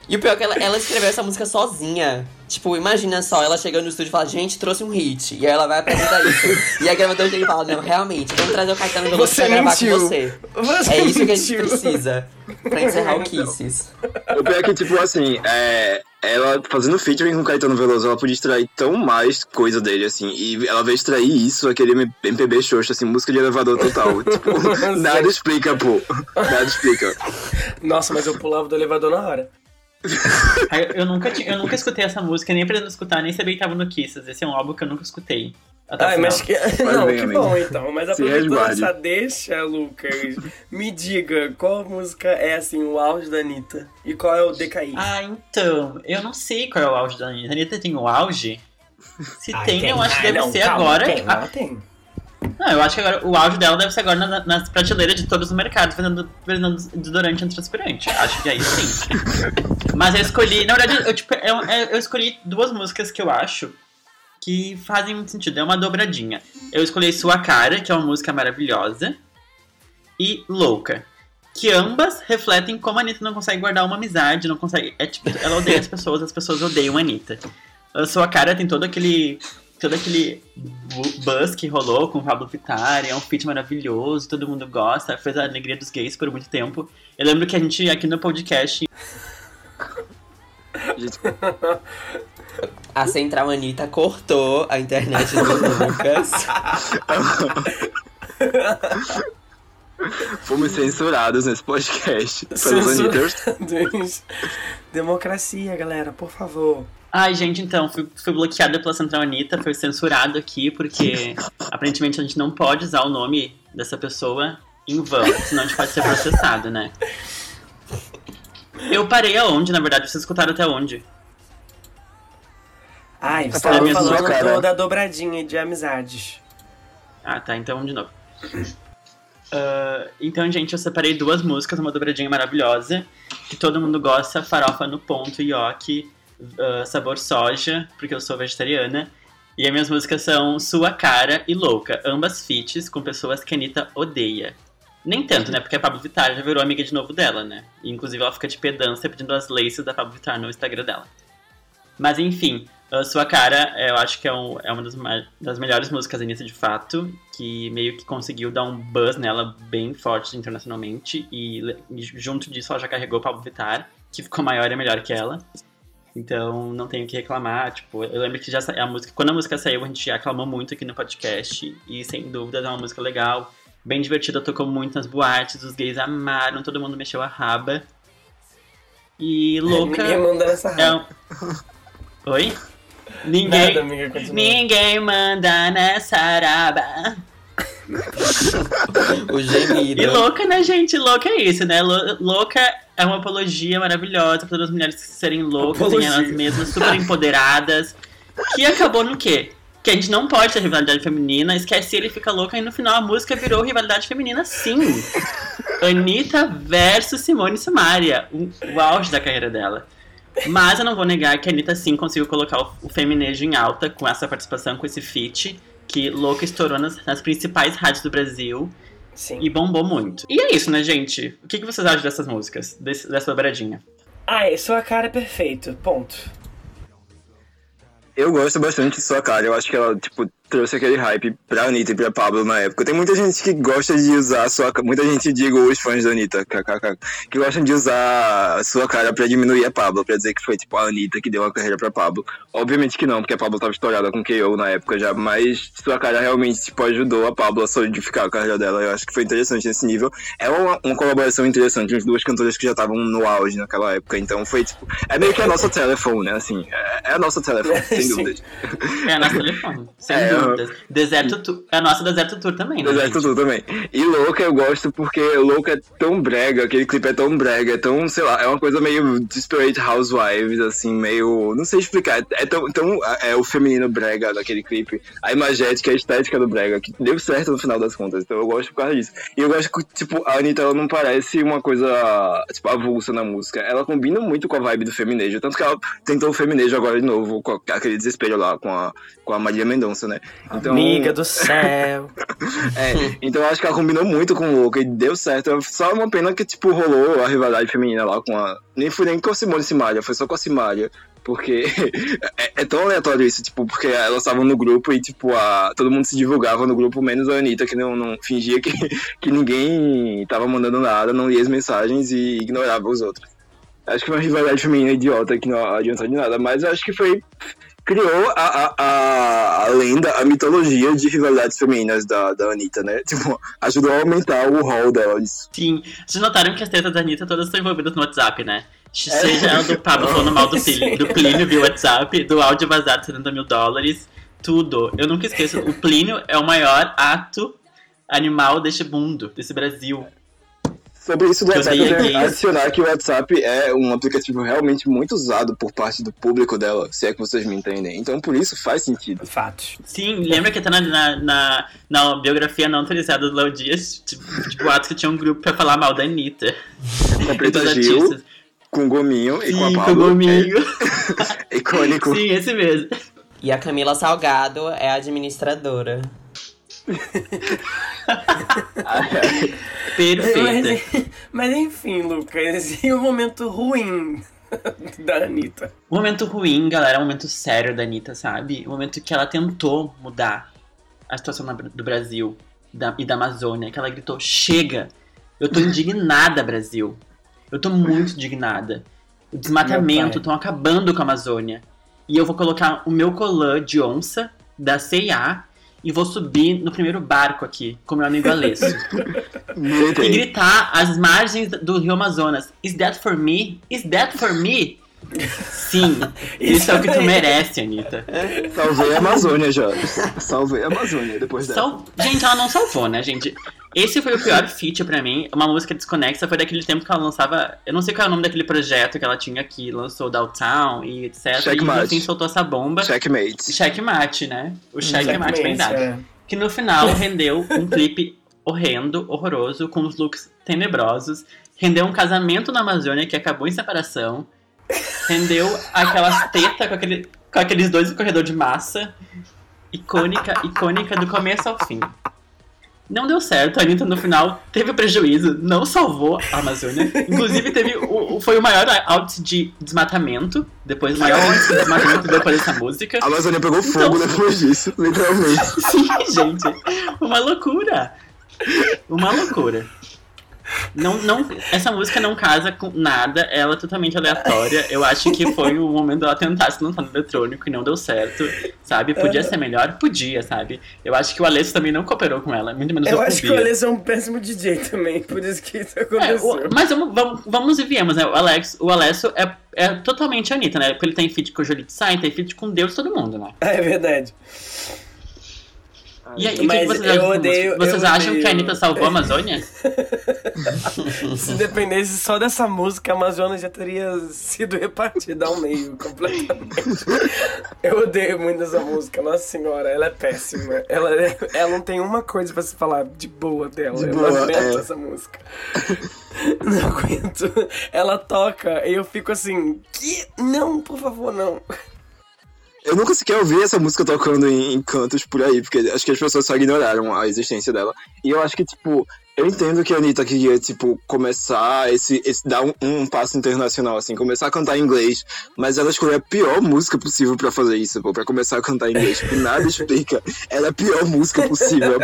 E o pior é que ela, ela escreveu essa música sozinha. Tipo, imagina só, ela chegando no estúdio e fala, gente, trouxe um hit. E aí ela vai apresentar isso. e a gravadora chega e fala, não, realmente, vamos trazer o Caetano Veloso Você pra gravar mentiu. com você. Você É isso que a gente mentiu. precisa pra encerrar o Kisses. O pior é que, tipo, assim, é, ela fazendo featuring com o Caetano Veloso, ela podia extrair tão mais coisa dele, assim. E ela veio extrair isso, aquele MPB xoxo, assim, música de elevador total. tipo, nada explica, pô. Nada explica. Nossa, mas eu pulava do elevador na hora. Eu nunca, eu nunca escutei essa música, nem pretendo escutar, nem sabia que tava no Kisses. Esse é um álbum que eu nunca escutei. Ai, mas que. Não, bem, que amigo. bom então. Mas aproveitando essa deixa, Lucas, me diga qual música é assim o auge da Anitta e qual é o decair. Ah, então, eu não sei qual é o auge da Anitta. A Anitta tem o auge? Se Ai, tem, eu acho que Ai, deve não, ser calma, agora. Tem, Ah, ela tem. Não, eu acho que agora o auge dela deve ser agora na- nas prateleiras de todos os mercados, vendendo, vendendo desodorante antitranspirante. Acho que aí sim. Mas eu escolhi, na verdade, eu, tipo, eu, eu escolhi duas músicas que eu acho que fazem muito sentido. É uma dobradinha. Eu escolhi Sua Cara, que é uma música maravilhosa, e Louca. Que ambas refletem como a Anitta não consegue guardar uma amizade, não consegue. É tipo, ela odeia as pessoas, as pessoas odeiam a Anitta. A Sua Cara tem todo aquele. Todo aquele bu- buzz que rolou com o Pablo Vittar, é um feat maravilhoso, todo mundo gosta, fez a alegria dos gays por muito tempo. Eu lembro que a gente aqui no podcast Gente, A Central Anitta cortou a internet do Lucas. fomos censurados nesse podcast. Censurados. Democracia, galera, por favor. Ai, gente, então, fui, fui bloqueada pela Central Anitta, foi censurado aqui, porque aparentemente a gente não pode usar o nome dessa pessoa em vão, senão a gente pode ser processado, né? Eu parei aonde, na verdade? Vocês escutaram até onde? Ai, você da sua falando cara. toda a dobradinha de amizades. Ah, tá, então vamos de novo. Ah, então, gente, eu separei duas músicas, uma dobradinha maravilhosa, que todo mundo gosta, Farofa no Ponto, Yoki, ah, Sabor Soja, porque eu sou vegetariana. E as minhas músicas são Sua Cara e Louca, ambas feats com pessoas que a Anitta odeia. Nem tanto, né? Porque a Pablo Vittar já virou amiga de novo dela, né? E, inclusive ela fica de pedância pedindo as laces da Pablo Vittar no Instagram dela. Mas enfim, a Sua Cara, eu acho que é, um- é uma das, das melhores músicas da Anitta de fato, que meio que conseguiu dar um buzz nela bem forte internacionalmente, e, e junto disso ela já carregou Pablo Vittar, que ficou maior e melhor que ela. Então não tenho o que reclamar, tipo, eu lembro que já a música, quando a música saiu, a gente já aclamou muito aqui no podcast, e sem dúvida é uma música legal, bem divertida, tocou muito nas boates, os gays amaram, todo mundo mexeu a raba. E louca. Ninguém manda nessa É um... Oi? Ninguém. Nada, amiga. Ninguém manda nessa araba. O gemido. E louca, né, gente? Louca é isso, né? Lou- Louca é uma apologia maravilhosa para todas as mulheres serem loucas, Apologia. em elas mesmas, super empoderadas. Que acabou no quê? Que a gente não pode ter rivalidade feminina, esquece ele fica louca e no final a música virou rivalidade feminina sim. Anitta versus Simone Simaria, o, o auge da carreira dela. Mas eu não vou negar que a Anitta sim conseguiu colocar o, o feminejo em alta com essa participação, com esse feat, que louca estourou nas, nas principais rádios do Brasil Sim. e bombou muito. E é isso, né, gente? O que, que vocês acham dessas músicas, desse, dessa dobradinha? Ai, sua cara é perfeito. Ponto. Eu gosto bastante de sua cara. Eu acho que ela, tipo, trouxe aquele hype pra Anitta e pra Pablo na época. Tem muita gente que gosta de usar a sua cara. Muita gente, digo, os fãs da Anitta, kkk, que gostam de usar a sua cara pra diminuir a Pablo, pra dizer que foi, tipo, a Anitta que deu a carreira pra Pablo. Obviamente que não, porque a Pablo tava estourada com KO na época já, mas sua cara realmente, tipo, ajudou a Pablo a solidificar a carreira dela. Eu acho que foi interessante nesse nível. É uma, uma colaboração interessante entre duas cantoras que já estavam no auge naquela época. Então foi, tipo, é meio que a nossa telefone, né? Assim, é, é a nossa telefone, sem dúvida. É a nossa telefone, sem É, eu- dúvidas. Deserto Tour, é a nossa Deserto Tour também, né? Deserto gente? Tour também. E Louca eu gosto porque Louca é tão brega, aquele clipe é tão brega, é tão, sei lá, é uma coisa meio Desperate Housewives, assim, meio. Não sei explicar. É tão, tão é o feminino brega daquele clipe. A imagética, a estética do brega, que deu certo no final das contas. Então eu gosto por causa disso. E eu gosto que, tipo, a Anitta ela não parece uma coisa, tipo, avulsa na música. Ela combina muito com a vibe do feminejo. Tanto que ela tentou o feminejo agora de novo, com aquele desespero lá, com a, com a Maria Mendonça, né? Então, Amiga do céu. é, então eu acho que ela combinou muito com o Louca e deu certo. Só uma pena que, tipo, rolou a rivalidade feminina lá com a. Nem foi nem com a Simone Simaria, foi só com a Simaria. Porque é, é tão aleatório isso, tipo, porque elas estavam no grupo e, tipo, a, todo mundo se divulgava no grupo, menos a Anitta, que não, não fingia que, que ninguém tava mandando nada, não lia as mensagens e ignorava os outros. Acho que foi uma rivalidade feminina idiota que não adiantou de nada, mas acho que foi. Criou a, a, a, lenda, a mitologia de rivalidades femininas da, da Anitta, né? Tipo, ajudou a aumentar o rol dela. Isso. Sim. Vocês notaram que as tretas da Anitta todas estão envolvidas no WhatsApp, né? Seja ela do Pablo falando mal do, Plínio, do Plínio via WhatsApp, do áudio vazado de 70 mil dólares, tudo. Eu nunca esqueço, o Plínio é o maior ato animal deste mundo, desse Brasil. Sobre isso do Eu WhatsApp, eu quero aqui. adicionar que o WhatsApp é um aplicativo realmente muito usado por parte do público dela, se é que vocês me entendem. Então, por isso faz sentido. Fatos. Sim, lembra que até na, na, na, na biografia não autorizada do Léo Dias, tipo, tipo, ato que tinha um grupo pra falar mal da Anitta. Com a Preta Gil, com o Gominho e com a Sim, com o. Gominho. É icônico. Sim, esse mesmo. E a Camila Salgado é a administradora. Perfeita. Mas, mas enfim, Lucas, e o momento ruim da Anitta? O momento ruim, galera, é um momento sério da Anitta, sabe? O momento que ela tentou mudar a situação do Brasil da- e da Amazônia, que ela gritou: chega! Eu tô indignada, Brasil. Eu tô muito indignada. O desmatamento estão acabando com a Amazônia. E eu vou colocar o meu colã de onça da CIA e vou subir no primeiro barco aqui com meu amigo Alessio. e gritar às margens do rio Amazonas. Is that for me? Is that for me? Sim, isso é o que tu merece, Anitta. Salvei a Amazônia já. Salvei a Amazônia depois dessa. Sal... Gente, ela não salvou, né, gente? Esse foi o pior feat pra mim. Uma música desconexa foi daquele tempo que ela lançava. Eu não sei qual é o nome daquele projeto que ela tinha que lançou Downtown e etc. Checkmate. E assim soltou essa bomba. Checkmate. Checkmate, né? O checkmate bem dado. é. Que no final rendeu um clipe horrendo, horroroso, com os looks tenebrosos. Rendeu um casamento na Amazônia que acabou em separação. Rendeu aquelas tetas com, aquele, com aqueles dois no corredor de massa. Icônica, icônica do começo ao fim. Não deu certo, a Anitta no final teve prejuízo, não salvou a Amazônia. Inclusive, teve o, foi o maior áudio de desmatamento. Depois, o maior índice de desmatamento depois dessa música. A Amazônia pegou fogo Então- depois disso, literalmente. Sim, gente. Uma loucura. Uma loucura. Não, não, essa música não casa com nada, ela é totalmente aleatória. Eu acho que foi o momento dela tentar se lançar no eletrônico e não deu certo, sabe? Podia ser melhor? Podia, sabe? Eu acho que o Alessio também não cooperou com ela, muito menos Eu acho que o Bia. Alessio é um péssimo DJ também, por isso que isso É, aconteceu. o- mas vamos, vamos, vamos e viemos, né? O, Alex, o Alessio é, é totalmente a Anitta, né? Porque ele tem feat com o Jolite Sain, tem feat com Deus todo mundo, né? É verdade. E aí, o que Mas que vocês eu odeio-? Vocês eu acham odeio- que a Anitta salvou a Amazônia? Se dependesse só dessa música, a Amazonas já teria sido repartida ao meio, completamente. Eu odeio muito essa música, nossa senhora, ela é péssima. Ela, ela não tem uma coisa pra se falar de boa dela. De eu boa, não aguento é. essa música. Não aguento. Ela toca e eu fico assim, que? Não, por favor, não. Eu nunca sequer ouvi essa música tocando em, em cantos por aí, porque acho que as pessoas só ignoraram a existência dela. E eu acho que, tipo, eu entendo que a Anitta queria, tipo, começar esse, esse dar um, um passo internacional, assim, começar a cantar em inglês, mas ela escolheu a pior música possível pra fazer isso, pô, pra começar a cantar em inglês. Tipo, nada explica. Ela é a pior música possível.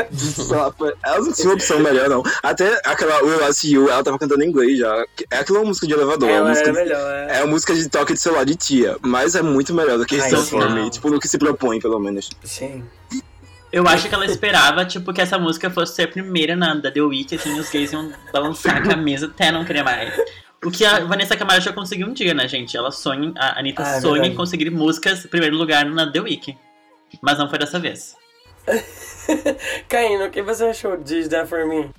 Ela não tinha opção melhor, não. Até aquela Will See You, ela tava cantando em inglês já. É aquela música de elevador, é Ela música era melhor, é. é uma música de toque de celular de tia, mas é muito melhor do que Ai, For. Me, tipo, no que se propõe, pelo menos. Sim. Eu acho que ela esperava, tipo, que essa música fosse ser a primeira na, da The Week, assim, os gays iam balançar a camisa até não querer mais. O que a Vanessa Camargo já conseguiu um dia, né, gente? Ela sonha, a Anitta Ah, é sonha verdade. em conseguir músicas em primeiro lugar na The Week. Mas não foi dessa vez. Caíno, o que você achou de That For Me?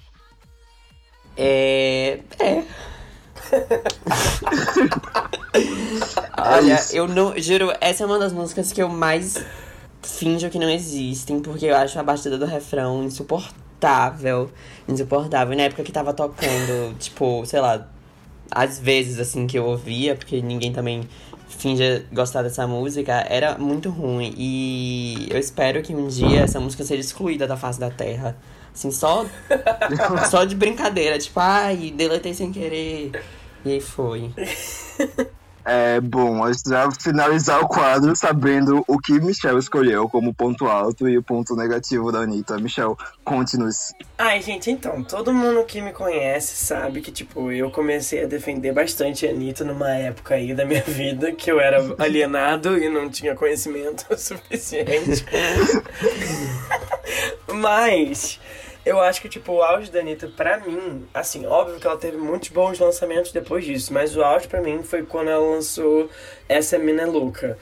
É. É. Olha, eu não. Juro, essa é uma das músicas que eu mais finjo que não existem, porque eu acho a batida do refrão insuportável. Insuportável. E na época que tava tocando, tipo, sei lá, às vezes assim que eu ouvia, porque ninguém também finge gostar dessa música, era muito ruim. E eu espero que um dia essa música seja excluída da face da terra. Assim, só só de brincadeira, tipo, ai, deletei sem querer. E aí foi. É, bom, a gente vai finalizar o quadro sabendo o que Michelle escolheu como ponto alto e o ponto negativo da Anitta. Michelle, conte-nos. Ai, gente, então, todo mundo que me conhece sabe que, tipo, eu comecei a defender bastante a Anitta numa época aí da minha vida que eu era alienado e não tinha conhecimento suficiente. Mas eu acho que, tipo, o auge da Anitta, pra mim, assim, óbvio que ela teve muitos bons lançamentos depois disso, mas o auge pra mim foi quando ela lançou Essa Mina é Louca,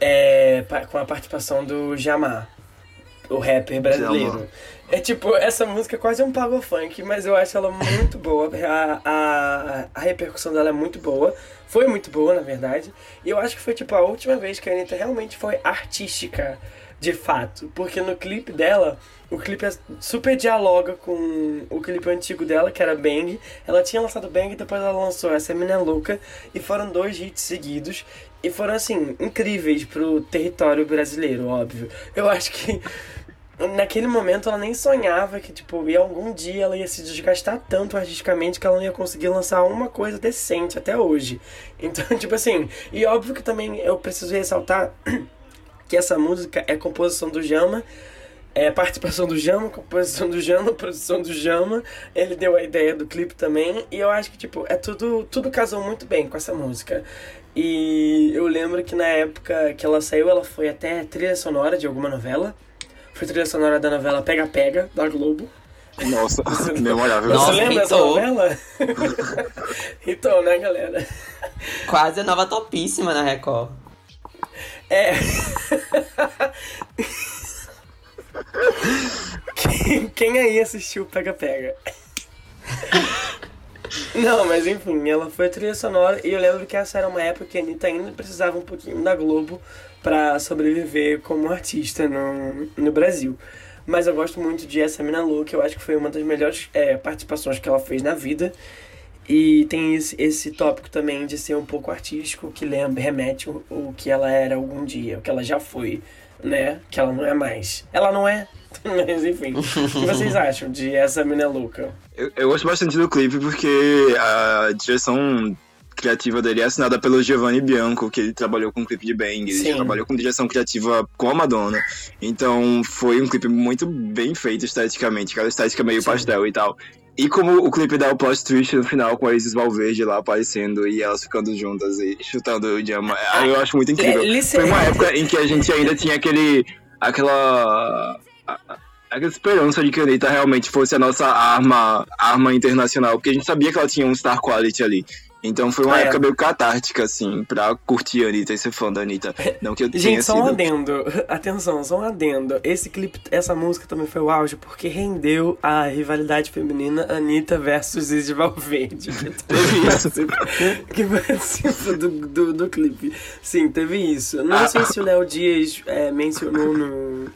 é, com a participação do Jamar, o rapper brasileiro. Jamar. É tipo, essa música é quase um pago funk, mas eu acho ela muito boa. A, a, a repercussão dela é muito boa. Foi muito boa, na verdade. E eu acho que foi tipo a última vez que a Anitta realmente foi artística, de fato. Porque no clipe dela, o clipe é- super dialoga com o clipe antigo dela, que era Bang. Ela tinha lançado Bang e depois ela lançou Essa Mina é Louca. E foram dois hits seguidos. E foram, assim, incríveis pro território brasileiro, óbvio. Eu acho que naquele momento ela nem sonhava que, tipo, ia algum dia ela ia se desgastar tanto artisticamente que ela não ia conseguir lançar uma coisa decente até hoje. Então, tipo assim, e óbvio que também eu preciso ressaltar que essa música é composição do Jama, é participação do Jama, composição do Jama, produção do Jama. Ele deu a ideia do clipe também. E eu acho que, tipo, é tudo, tudo casou muito bem com essa música. E eu lembro que na época que ela saiu, ela foi até trilha sonora de alguma novela. Foi trilha sonora da novela Pega Pega, da Globo. Nossa, memorável. Nossa, Você lembra dessa hitou. novela? Hitou, né, galera? Quase a nova topíssima na Record. É. Quem, quem aí assistiu Pega Pega? Não, mas enfim, ela foi trilha sonora e eu lembro que essa era uma época que a Anitta ainda precisava um pouquinho da Globo pra sobreviver como artista no, no Brasil. Mas eu gosto muito de Essa Mina Louca, eu acho que foi uma das melhores é, participações que ela fez na vida. E tem esse, esse tópico também de ser um pouco artístico, que lembra, remete o, o que ela era algum dia, o que ela já foi, né? Que ela não é mais. Ela não é, mas enfim. o que vocês acham de Essa Mina Louca? Eu, eu gosto bastante do clipe porque a direção criativa dele é assinada pelo Giovanni Bianco, que ele trabalhou com o clipe de Bang, ele Sim. trabalhou com direção criativa com a Madonna. Então foi um clipe muito bem feito esteticamente, aquela estética meio Sim. pastel e tal. E como o clipe dá o plot twist no final com a Isis Valverde lá aparecendo e elas ficando juntas e chutando o Jama, eu acho muito incrível. É, Foi uma época em que a gente ainda tinha aquele. aquela. aquela esperança de que a Anitta realmente fosse a nossa arma, arma internacional, porque a gente sabia que ela tinha um star quality ali. Então foi uma Ah, é. época meio catártica, assim, pra curtir a Anitta e ser fã da Anitta. Não que eu tenha Gente, só um sido. adendo. Atenção, só um adendo. Esse clipe, essa música também foi o auge porque rendeu a rivalidade feminina Anitta versus Zizi Valverde. Teve isso. que participa do, do, do clipe. Sim, teve isso. Não sei se o Léo Dias é, mencionou no.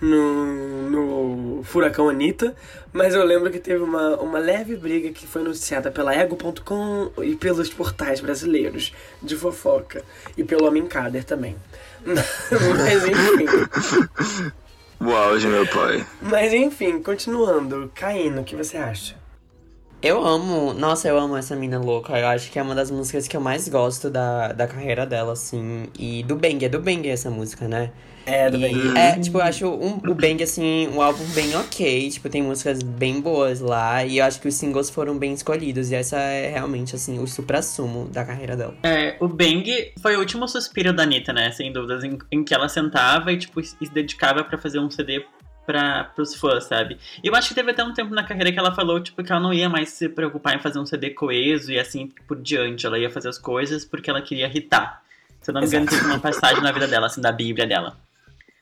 No, no Furacão Anitta, mas eu lembro que teve uma, uma leve briga que foi noticiada pela Ego.com e pelos portais brasileiros de fofoca e pelo Homem Cader também. mas enfim, O auge, meu pai. mas enfim, continuando. Caíno, o que você acha? Eu amo, nossa, eu amo essa mina louca. Eu acho que é uma das músicas que eu mais gosto da, da carreira dela, assim. E do Bang, é do Bang essa música, né? É, do E bem. é, tipo, eu acho um, o Bang, assim, um álbum bem ok. Tipo, tem músicas bem boas lá. E eu acho que os singles foram bem escolhidos. E essa é realmente, assim, o supra-sumo da carreira dela. É, o Bang foi o último suspiro da Anitta, né? Sem dúvidas. Em, em que ela sentava e, tipo, se dedicava pra fazer um CD para pros fãs, sabe? E eu acho que teve até um tempo na carreira que ela falou, tipo, que ela não ia mais se preocupar em fazer um CD coeso e assim por diante. Ela ia fazer as coisas porque ela queria irritar. Se eu não me engano, teve uma passagem na vida dela, assim, da Bíblia dela.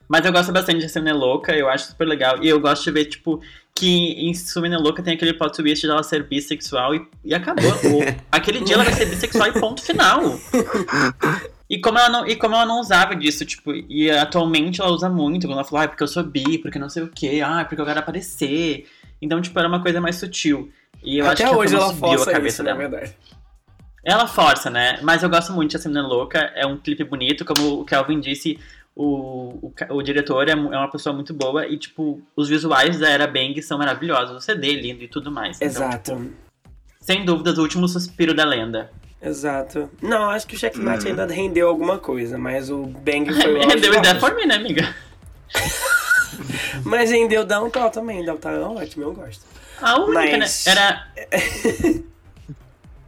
Mas eu gosto bastante de Sumina Louca, eu acho super legal. E eu gosto de ver, tipo, que em Sumina Louca tem aquele plot twist de ela ser bissexual e, e acabou. Aquele dia ela vai ser bissexual e ponto final. E como, ela não, e como ela não usava disso, tipo, e atualmente ela usa muito, quando ela fala, ah, porque eu sou bi, porque não sei o quê, ah, porque eu quero aparecer. Então, tipo, era uma coisa mais sutil. E eu Até acho que hoje ela subiu a força cabeça isso, na dela. verdade. Ela força, né? Mas eu gosto muito de Essa Menina Louca. É um clipe bonito, como o Kelvin disse. O, o, o diretor é, é uma pessoa muito boa e, tipo, os visuais da Era Bang são maravilhosos. O CD é lindo e tudo mais. Então, Exato. tipo, sem dúvidas, o último suspiro da lenda. Exato. Não, acho que o Checkmate ainda rendeu alguma coisa, mas o Bang foi o Rendeu ideia por mim, né, amiga? Mas rendeu Downtown também. Downtown é ótimo, eu gosto. A única, Mas- né? Era.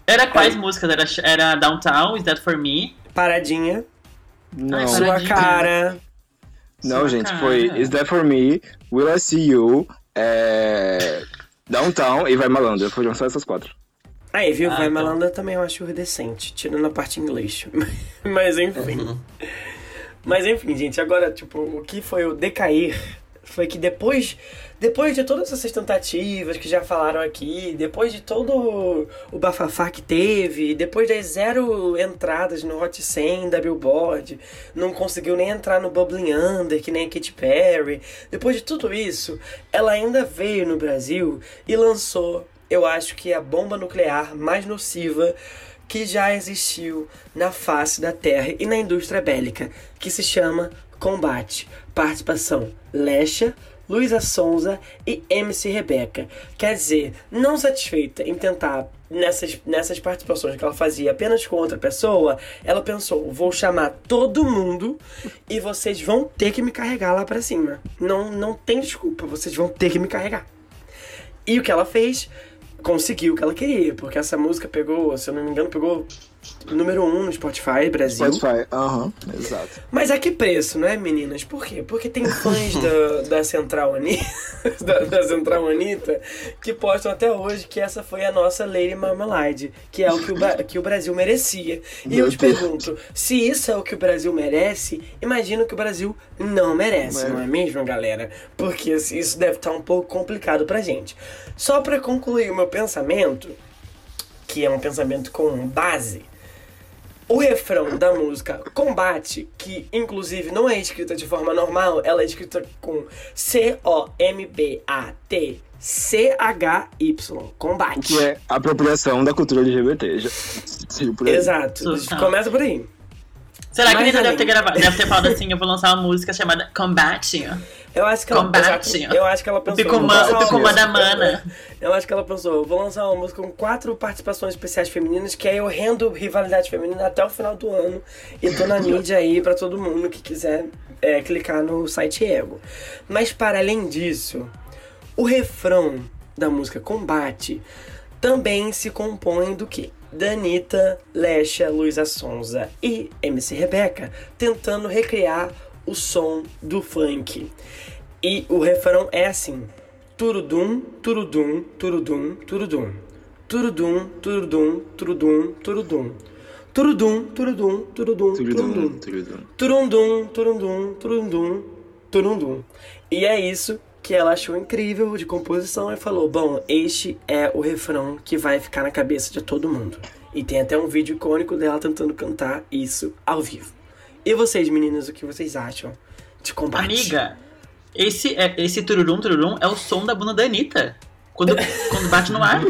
Era quais músicas? Era, era Downtown, Is That For Me? Paradinha, Não, Ai, Sua Paradinha. Cara. não Sua gente, cara. foi Is That For Me, Will I See You, é... Downtown e Vai Malandro. Foram só essas quatro. Aí, viu? Ah, Vai então. Malandra também eu acho decente, tirando a parte inglês. Mas enfim. Mas enfim, gente, agora, tipo, o que foi o decair foi que depois, depois de todas essas tentativas que já falaram aqui, depois de todo o bafafá que teve, depois das zero entradas no Hot 100 da Billboard, não conseguiu nem entrar no Bubbling Under, que nem a Katy Perry, depois de tudo isso, ela ainda veio no Brasil e lançou, eu acho que a bomba nuclear mais nociva que já existiu na face da Terra e na indústria bélica, que se chama Combate. Participação Lecha, Luísa Sonza e MC Rebeca. Quer dizer, não satisfeita em tentar nessas, nessas participações que ela fazia apenas com outra pessoa, ela pensou: vou chamar todo mundo e vocês vão ter que me carregar lá pra cima. Não, não tem desculpa, vocês vão ter que me carregar. E o que ela fez? Conseguiu o que ela queria, porque essa música pegou, se eu não me engano, pegou número 1 um no Spotify Brasil. Spotify, aham, exato. Mas a que preço, né, meninas? Por quê? Porque tem fãs da, da Central Anitta, da, da Central Anitta, que postam até hoje que essa foi a nossa Lady Marmalade, que é o que o, que o Brasil merecia. E Meu eu te Deus. pergunto, se isso é o que o Brasil merece, imagino que o Brasil não merece, Mas- não é mesmo, galera? Porque isso deve estar um pouco complicado pra gente. Só pra concluir o meu pensamento, que é um pensamento com base, o refrão da música Combate, que inclusive não é escrita de forma normal, ela é escrita com C-O-M-B-A-T. C-H-Y, combate. Que é apropriação da cultura LGBT. Já, sim, por aí. Exato. Total. Começa por aí. Será que a Mais Anitta deve ter, gravado, deve ter falado assim, eu vou lançar uma música chamada Combate? Eu acho que ela, Combate. eu acho que ela pensou. o Picumã da Mana. Eu acho que ela pensou, vou lançar uma música com quatro participações especiais femininas, que aí eu rendo rivalidade feminina até o final do ano. E tô na mídia aí pra todo mundo que quiser é, clicar no site Ego. Mas para além disso, o refrão da música Combate também se compõe do que? Danita, Lecha, Luísa Sonza e MC Rebeca tentando recriar o som do funk. E o refrão é assim: Turudum, turudum, turudum, turudum. Turudum, turudum, turudum, turudum. Turudum, turudum, turudum, Turudum. Turundum, turundum, turundum, turundum. E é isso que ela achou incrível de composição e falou: Bom, este é o refrão que vai ficar na cabeça de todo mundo. E tem até um vídeo icônico dela tentando cantar isso ao vivo. E vocês, meninas, o que vocês acham de combate? Amiga, esse, é, esse tururum tururum é o som da bunda da Anitta. Quando, quando bate no ar.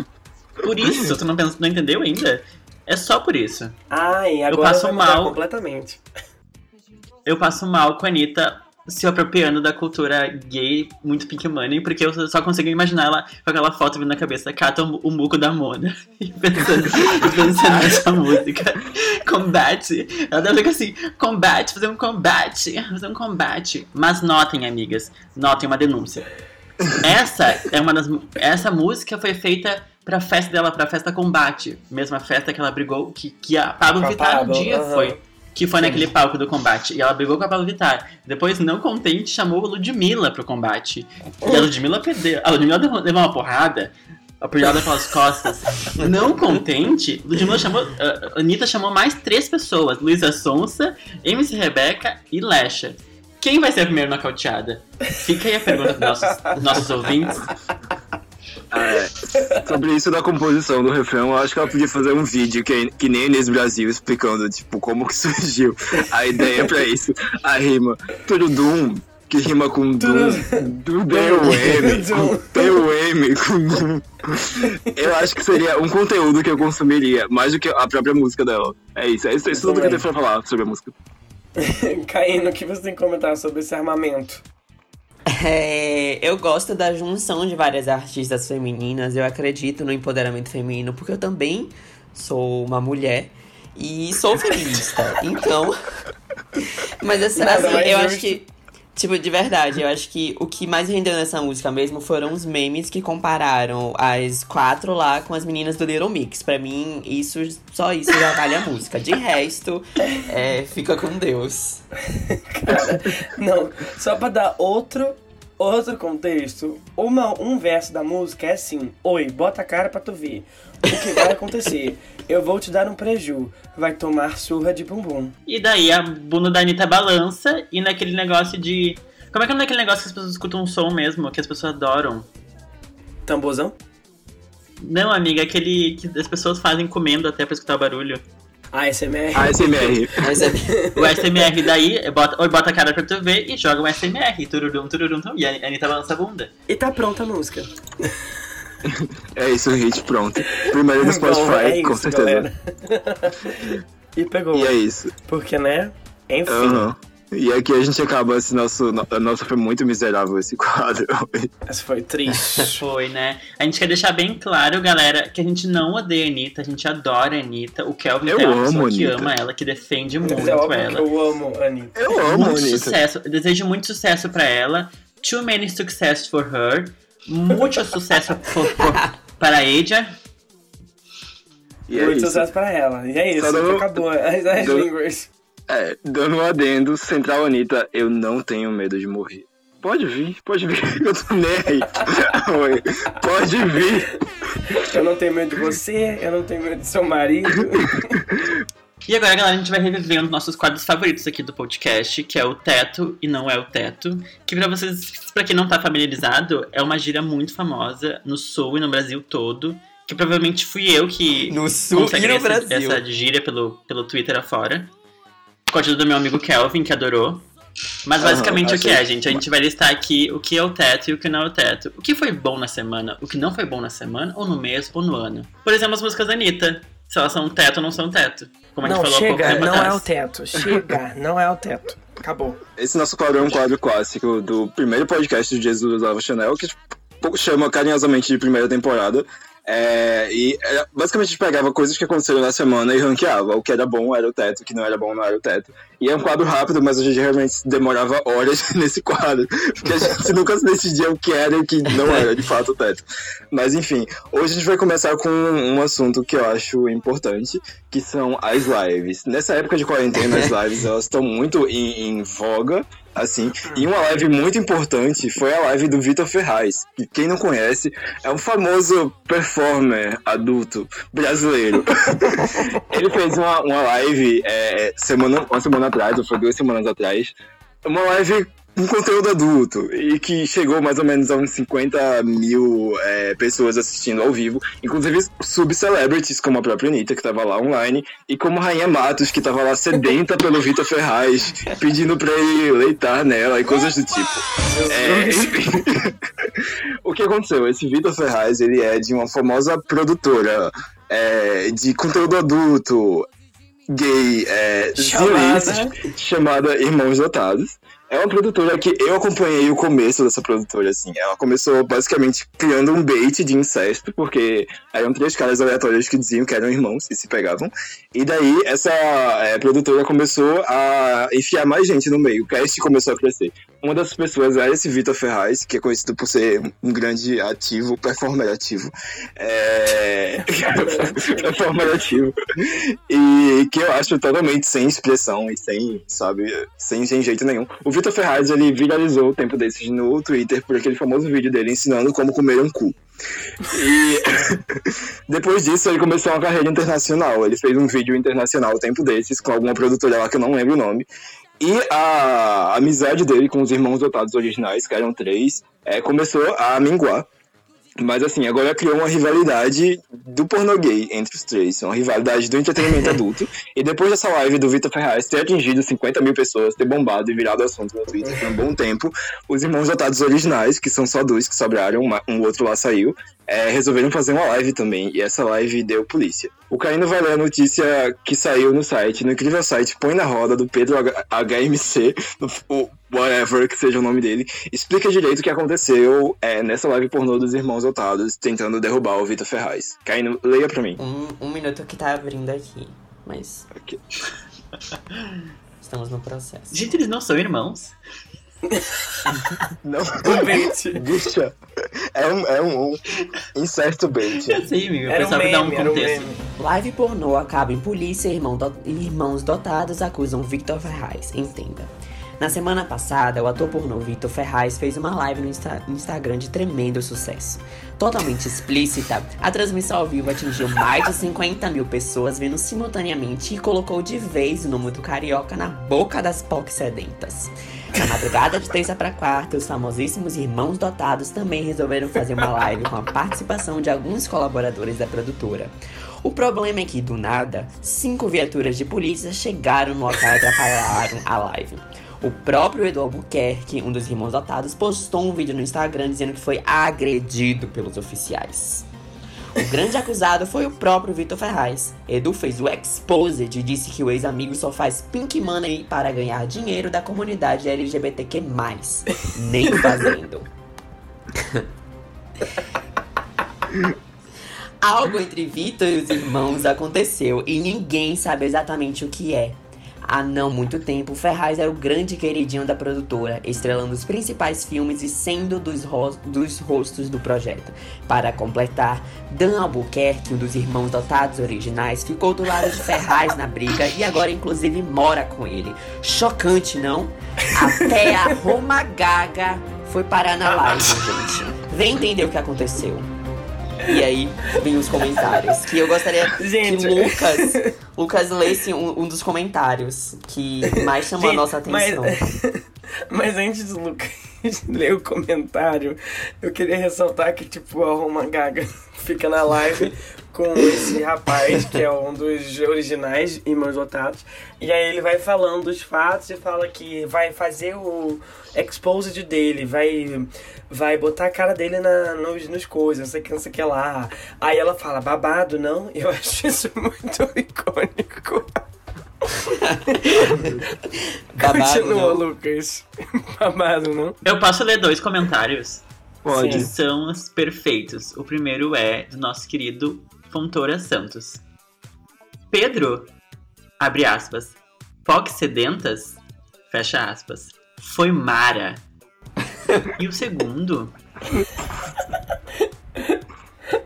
Por isso, tu não, pensa, não entendeu ainda? É só por isso. Ai, agora passo vai mudar mal. completamente. Eu passo mal com a Anitta se apropriando da cultura gay muito pink money, porque eu só consigo imaginar ela com aquela foto vindo na cabeça, cata o, muco da Mona. E pensando, pensando nessa música. Combate. Ela deve ficar assim, combate, fazer um combate, fazer um combate. Mas notem, amigas, notem uma denúncia. Essa é uma das. Essa música foi feita pra festa dela, pra festa combate. Mesma festa que ela brigou, que, que a Pablo Vittar um dia aham. foi. Que foi naquele palco do combate. E ela brigou com a Pablo Vittar. Depois, não contente, chamou a Ludmilla pro combate. E a Ludmilla perdeu. A Ludmilla levou uma porrada. Apoiada pelas costas. Não contente, Ludmilla chamou. A Anitta chamou mais três pessoas: Luísa Sonsa, MC Rebeca e Lesha. Quem vai ser a primeira nocauteada? Fica aí a pergunta para nossos, nossos ouvintes. É, sobre isso da composição do refrão, eu acho que ela podia fazer um vídeo que, que nem Inês Brasil explicando, tipo, como que surgiu a ideia pra isso. A rima Turudum, que rima com Dum, do Dum. T-U-M, com Dum. Eu acho que seria um conteúdo que eu consumiria, mais do que a própria música dela. É isso, é isso, é isso tudo que eu tenho pra falar sobre a música. Caíno, o que você tem que comentar sobre esse armamento? É, eu gosto da junção de várias artistas femininas. Eu acredito no empoderamento feminino, porque eu também sou uma mulher e sou feminista. então. Mas assim, Nada assim, eu acho que. Tipo, de verdade, eu acho que o que mais rendeu nessa música mesmo foram os memes que compararam as quatro lá com as meninas do Little Mix. Pra mim, isso, só isso já vale a música. De resto, é, fica com Deus. Não, só pra dar outro, outro contexto, uma, um verso da música é assim: Oi, bota a cara pra tu ver. O que vai acontecer? Eu vou te dar um preju. Vai tomar surra de bumbum. E daí a bunda da Anitta balança e naquele negócio de. Como é que é naquele negócio que as pessoas escutam um som mesmo, que as pessoas adoram? Tambozão? Não, amiga, aquele que as pessoas fazem comendo até pra escutar o barulho. ASMR. ASMR. O SMR daí, bota, ou bota a cara pra tu ver e joga o SMR. Tururum, tururum, turum, e a Anitta balança a bunda. E tá pronta a música. É isso, hit, pronto. Primeiro no Spotify, Bom, é com isso, certeza. galera. e pegou. E é isso. Porque, né? Enfim. Aham. E aqui a gente acaba esse nosso. no- Nossa, foi muito miserável esse quadro. Essa foi triste. Foi, né? A gente quer deixar bem claro, galera, que a gente não odeia a Anitta, a gente adora a Anitta. O Kelvin Eu é uma amo pessoa a que ama ela, que defende muito é óbvio ela. que eu amo a Anitta. Eu amo, muito Anitta. sucesso. Eu desejo muito sucesso pra ela. Too many success for her. Muito sucesso for- para ella. E é Muito isso. sucesso pra ela. E é isso, Só dando- acabou. As, as línguas. É, dando um adendo, Central Anitta, eu não tenho medo de morrer. Pode vir, pode vir, eu tô nem aí. Pode vir. Eu não tenho medo de você, eu não tenho medo de seu marido. E agora, galera, a gente vai reviver dos nossos quadros favoritos aqui do podcast, que é o Teto e Não É o Teto. Que pra vocês, pra quem não tá familiarizado, é uma gíria muito famosa no Sul e no Brasil todo. Que provavelmente fui eu que no sul e no essa, Brasil. essa gíria pelo, pelo Twitter afora. Com a ajuda do meu amigo Kelvin, que adorou. Mas Aham, basicamente o que é, gente? A gente vai listar aqui o que é o teto e o que não é o teto. O que foi bom na semana, o que não foi bom na semana, ou no mês, ou no ano. Por exemplo, as músicas da Anitta. Se elas são teto ou não são teto. Como a gente Não, falou chega, não atrás. é o teto. Chega, não é o teto. Acabou. Esse nosso quadro é um quadro clássico do primeiro podcast de Jesus usava Chanel, que tipo, chama carinhosamente de primeira temporada. É, e era- basicamente a gente pegava coisas que aconteceram na semana e ranqueava. O que era bom era o teto, o que não era bom não era o teto. E é um quadro rápido, mas a gente realmente demorava horas nesse quadro. Porque a gente nunca se decidia o que era e o que não era de fato o teto. Mas enfim, hoje a gente vai começar com um assunto que eu acho importante, que são as lives. Nessa época de quarentena, as lives elas estão muito em, em voga. Assim. E uma live muito importante foi a live do Vitor Ferraz, que quem não conhece é um famoso performer adulto brasileiro. Ele fez uma, uma live é, semana, uma semana atrás, ou foi duas semanas atrás, uma live um conteúdo adulto e que chegou mais ou menos a uns 50 mil é, pessoas assistindo ao vivo, inclusive sub-celebrities como a própria Anitta, que tava lá online, e como Rainha Matos, que tava lá sedenta pelo Vitor Ferraz, pedindo pra ele leitar nela e coisas do tipo. É, enfim. o que aconteceu? Esse Vitor Ferraz, ele é de uma famosa produtora é, de conteúdo adulto, gay, é, Chamada? chamada Irmãos Dotados. É uma produtora que eu acompanhei o começo dessa produtora, assim. Ela começou basicamente criando um bait de incesto, porque eram três caras aleatórios que diziam que eram irmãos e se pegavam. E daí essa é, produtora começou a enfiar mais gente no meio. O cast começou a crescer. Uma dessas pessoas era esse Vitor Ferraz, que é conhecido por ser um grande ativo, performer ativo. É... performer ativo. E que eu acho totalmente sem expressão e sem, sabe, sem, sem jeito nenhum. O Ferraz, ele viralizou o tempo desses no Twitter por aquele famoso vídeo dele ensinando como comer um cu. E depois disso ele começou uma carreira internacional. Ele fez um vídeo internacional o tempo desses com alguma produtora lá que eu não lembro o nome. E a amizade dele com os irmãos dotados originais, que eram três, é, começou a minguar. Mas assim, agora criou uma rivalidade do pornô gay entre os três. Uma rivalidade do entretenimento adulto. E depois dessa live do Vitor Ferraz ter atingido 50 mil pessoas, ter bombado e virado assunto no Twitter por um bom tempo, os irmãos dotados originais, que são só dois que sobraram, uma- um outro lá saiu, é, resolveram fazer uma live também. E essa live deu polícia. O Caíno vai ler a notícia que saiu no site, no incrível site Põe na Roda, do Pedro H- HMC, no- o whatever que seja o nome dele, explica direito o que aconteceu é, nessa live pornô dos irmãos dotados tentando derrubar o Vitor Ferraz. Caíno, leia pra mim. Um, um minuto que tá abrindo aqui. Mas Ok. estamos no processo. Gente, eles não são irmãos. Não, Um bait. bicha. É um, é um, um incerto bait. Eu sei, amigo. Eu Era um dar um um contexto. meme. Live pornô acaba em polícia e irmão do- irmãos dotados acusam Victor Ferraz. Entenda. Na semana passada, o ator pornô Victor Ferraz fez uma live no Insta- Instagram de tremendo sucesso. Totalmente explícita, a transmissão ao vivo atingiu mais de 50 mil pessoas vendo simultaneamente e colocou de vez o nome do carioca na boca das POC sedentas. Na madrugada de terça para quarta, os famosíssimos irmãos dotados também resolveram fazer uma live com a participação de alguns colaboradores da produtora. O problema é que, do nada, cinco viaturas de polícia chegaram no local e atrapalharam a live. O próprio Edu Albuquerque, um dos irmãos dotados, postou um vídeo no Instagram dizendo que foi agredido pelos oficiais. O grande acusado foi o próprio Vitor Ferraz. Edu fez o exposed e disse que o ex-amigo só faz pink money para ganhar dinheiro da comunidade LGBTQ+. Nem fazendo. Algo entre Vitor e os irmãos aconteceu e ninguém sabe exatamente o que é. Há não muito tempo, Ferraz era o grande queridinho da produtora, estrelando os principais filmes e sendo dos, ros- dos rostos do projeto. Para completar, Dan Albuquerque, um dos irmãos dotados originais, ficou do lado de Ferraz na briga e agora inclusive mora com ele. Chocante, não? Até a Roma Gaga foi parar na live, gente. Vem entender o que aconteceu. E aí, vem os comentários. Que eu gostaria Gente. que Lucas, Lucas lesse um, um dos comentários que mais chamou a Gente, nossa mas- atenção. Mas antes do Lucas ler o comentário, eu queria ressaltar que, tipo, a Roma Gaga fica na live com esse rapaz, que é um dos originais Irmãos Dotados. E aí ele vai falando dos fatos e fala que vai fazer o exposed dele, vai, vai botar a cara dele na, nos, nos coisas, não sei o que, não sei o que lá. Aí ela fala, babado, não? Eu acho isso muito icônico. Babado, Continua, não. Lucas. Babado, não? Eu posso ler dois comentários? Pode. Que são os perfeitos. O primeiro é do nosso querido Fontoura Santos. Pedro, abre aspas, POC sedentas, fecha aspas, foi Mara. E o segundo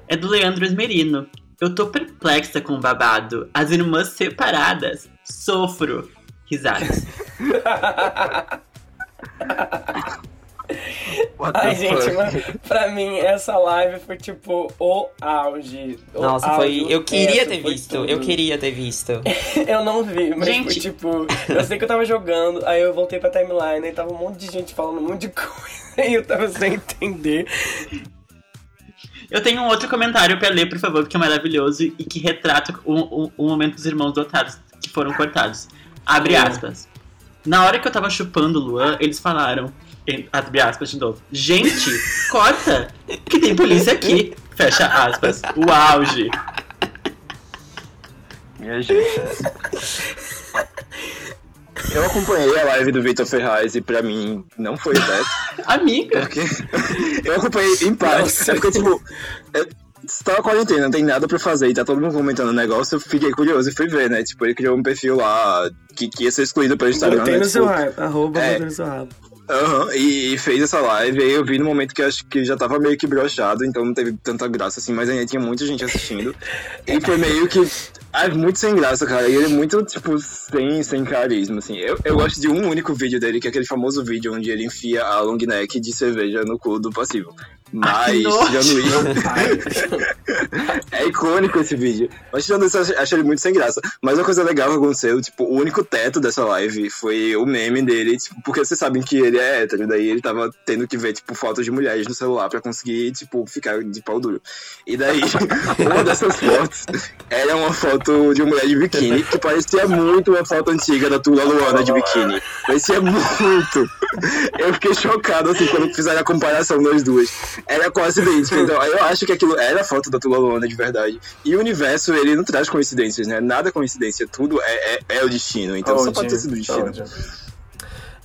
é do Leandro Esmerino. Eu tô perplexa com o babado. As irmãs separadas. Sofro. Risadas. Ai, gente, mas pra mim essa live foi tipo o auge. O Nossa, foi. auge, Eu o queria ter foi visto. tudo. Eu queria ter visto. Eu não vi, mas Gente. foi tipo. Eu sei que eu tava jogando, aí eu voltei pra timeline e tava um monte de gente falando um monte de coisa e eu tava sem entender. Eu tenho um outro comentário pra ler, por favor, que é maravilhoso e que retrata o, o, o momento dos irmãos dotados que foram cortados. Abre aspas. Na hora que eu tava chupando o Luan, eles falaram, abre aspas de novo, gente, corta, que tem polícia aqui. Fecha aspas. O auge. Minha gente. Eu acompanhei a live do Vitor Ferraz e pra mim não foi certo. Amiga. Porque eu acompanhei em parte. Nossa. É porque, tipo, é, se tá na quarentena, não tem nada pra fazer e tá todo mundo comentando o negócio, eu fiquei curioso e fui ver, né? Tipo, ele criou um perfil lá que, que ia ser excluído pelo Instagram. Botei né? no Tipo, seu rabo. Arroba é. no seu rabo. Aham, e, e fez essa live, aí eu vi no momento que acho que já tava meio que brochado, então não teve tanta graça assim, mas ainda tinha muita gente assistindo. e foi meio que. Ah, muito sem graça, cara. E ele é muito, tipo, sem, sem carisma, assim. Eu, eu gosto de um único vídeo dele, que é aquele famoso vídeo onde ele enfia a long neck de cerveja no cu do passivo. Mas, tirando isso. é icônico esse vídeo. Mas tirando isso, eu achei- achei ele muito sem graça. Mas uma coisa legal que aconteceu, tipo, o único teto dessa live foi o meme dele, tipo, porque vocês sabem que ele é hétero, daí ele tava tendo que ver, tipo, fotos de mulheres no celular pra conseguir, tipo, ficar de pau duro. E daí, uma dessas fotos era uma foto de uma mulher de biquíni, que parecia muito uma foto antiga da Tula Luana de biquíni. Parecia muito. Eu fiquei chocado, assim, quando fizeram a comparação das duas. Era quase idêntica. Então, eu acho que aquilo era a foto da Tula Luana de verdade. E o universo, ele não traz coincidências, né? Nada é coincidência. Tudo é, é, é o destino. Então, só pode ter sido o destino.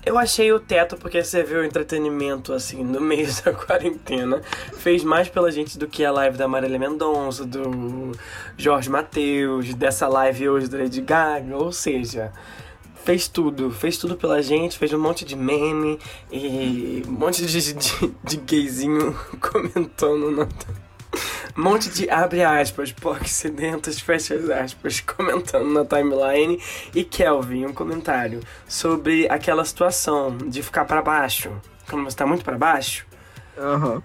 Eu achei o teto porque você vê o entretenimento, assim, no meio da quarentena. Fez mais pela gente do que a live da Marília Mendonça, do Jorge Matheus, dessa live hoje da Lady Gaga. Ou seja, fez tudo. Fez tudo pela gente, fez um monte de meme e um monte de, de, de gayzinho comentando na. Um monte de abre aspas, poxidentas, fecha aspas, comentando na timeline. E Kelvin, um comentário sobre aquela situação de ficar pra baixo. Quando você tá muito pra baixo. Aham.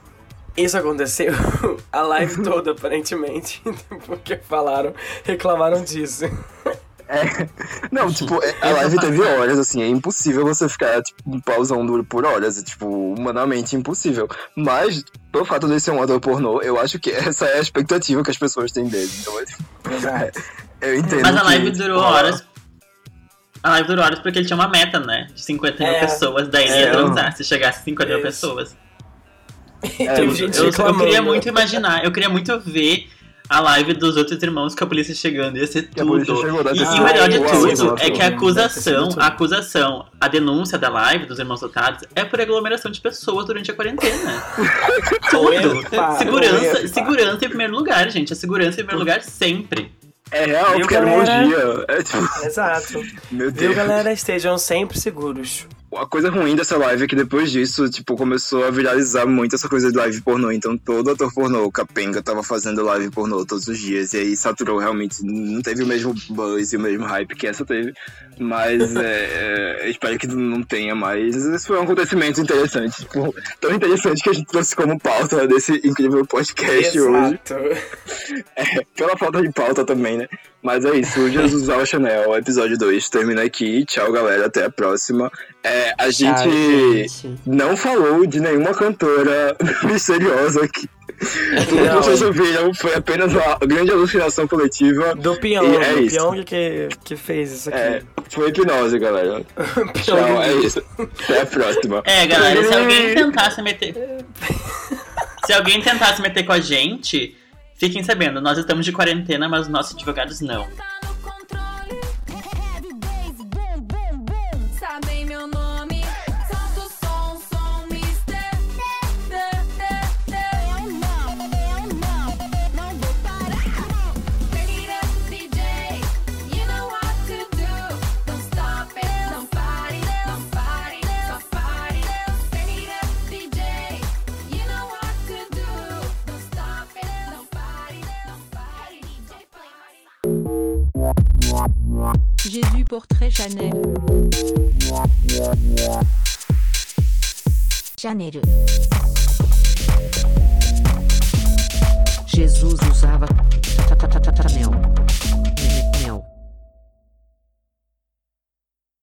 Isso aconteceu a live toda, aparentemente. Porque falaram, reclamaram disso. É. Não, tipo, é- a live teve horas, assim, é impossível você ficar, tipo, um duro por horas, é, tipo, humanamente impossível. Mas, pelo fato de ser um ator pornô, eu acho que essa é a expectativa que as pessoas têm dele. Então, é, tipo, eu entendo. Mas a que, live tipo, durou horas. A live durou horas porque ele tinha uma meta, né? De 50 mil É. pessoas. Daí ele ia É. transar se chegasse a 50 mil pessoas. É, Eu, gente eu- eu queria muito imaginar, eu queria muito ver a live dos outros irmãos com a polícia chegando. Ia ser tudo. chegou, E, e o melhor de tudo é que a acusação, a acusação, a denúncia da live dos irmãos dotados é por aglomeração de pessoas durante a quarentena. tudo. Segurança, segurança em primeiro lugar, gente. A segurança em primeiro lugar sempre. É real, Viu, porque era um dia. É, tipo, Exato. meu Viu, Deus. galera? Estejam sempre seguros. A coisa ruim dessa live é que depois disso, tipo, começou a viralizar muito essa coisa de live pornô. Então todo ator pornô, capenga, tava fazendo live pornô todos os dias. E aí saturou realmente. Não teve o mesmo buzz e o mesmo hype que essa teve. Mas é, é, espero que não tenha mais. Esse foi um acontecimento interessante. Tipo, tão interessante que a gente trouxe como pauta desse incrível podcast hoje. Exato. É, pela falta de pauta também, né? Mas é isso, o Jesus ao Chanel, episódio 2, termina aqui. Tchau, galera, até a próxima. É, a gente Tchau, gente. não falou de nenhuma cantora misteriosa aqui. Tudo que Não. vocês ouviram foi apenas uma grande alucinação coletiva. Do Pyong, E é do isso. Pyong que, que fez isso aqui. É, foi hipnose, galera. Tchau, é isso. Até a próxima. É, galera, se alguém tentasse meter. se alguém tentasse meter com a gente, fiquem sabendo, nós estamos de quarentena, mas os nossos advogados não. Jésus portrait Chanel. Janeiro. Jesus usava Chanel.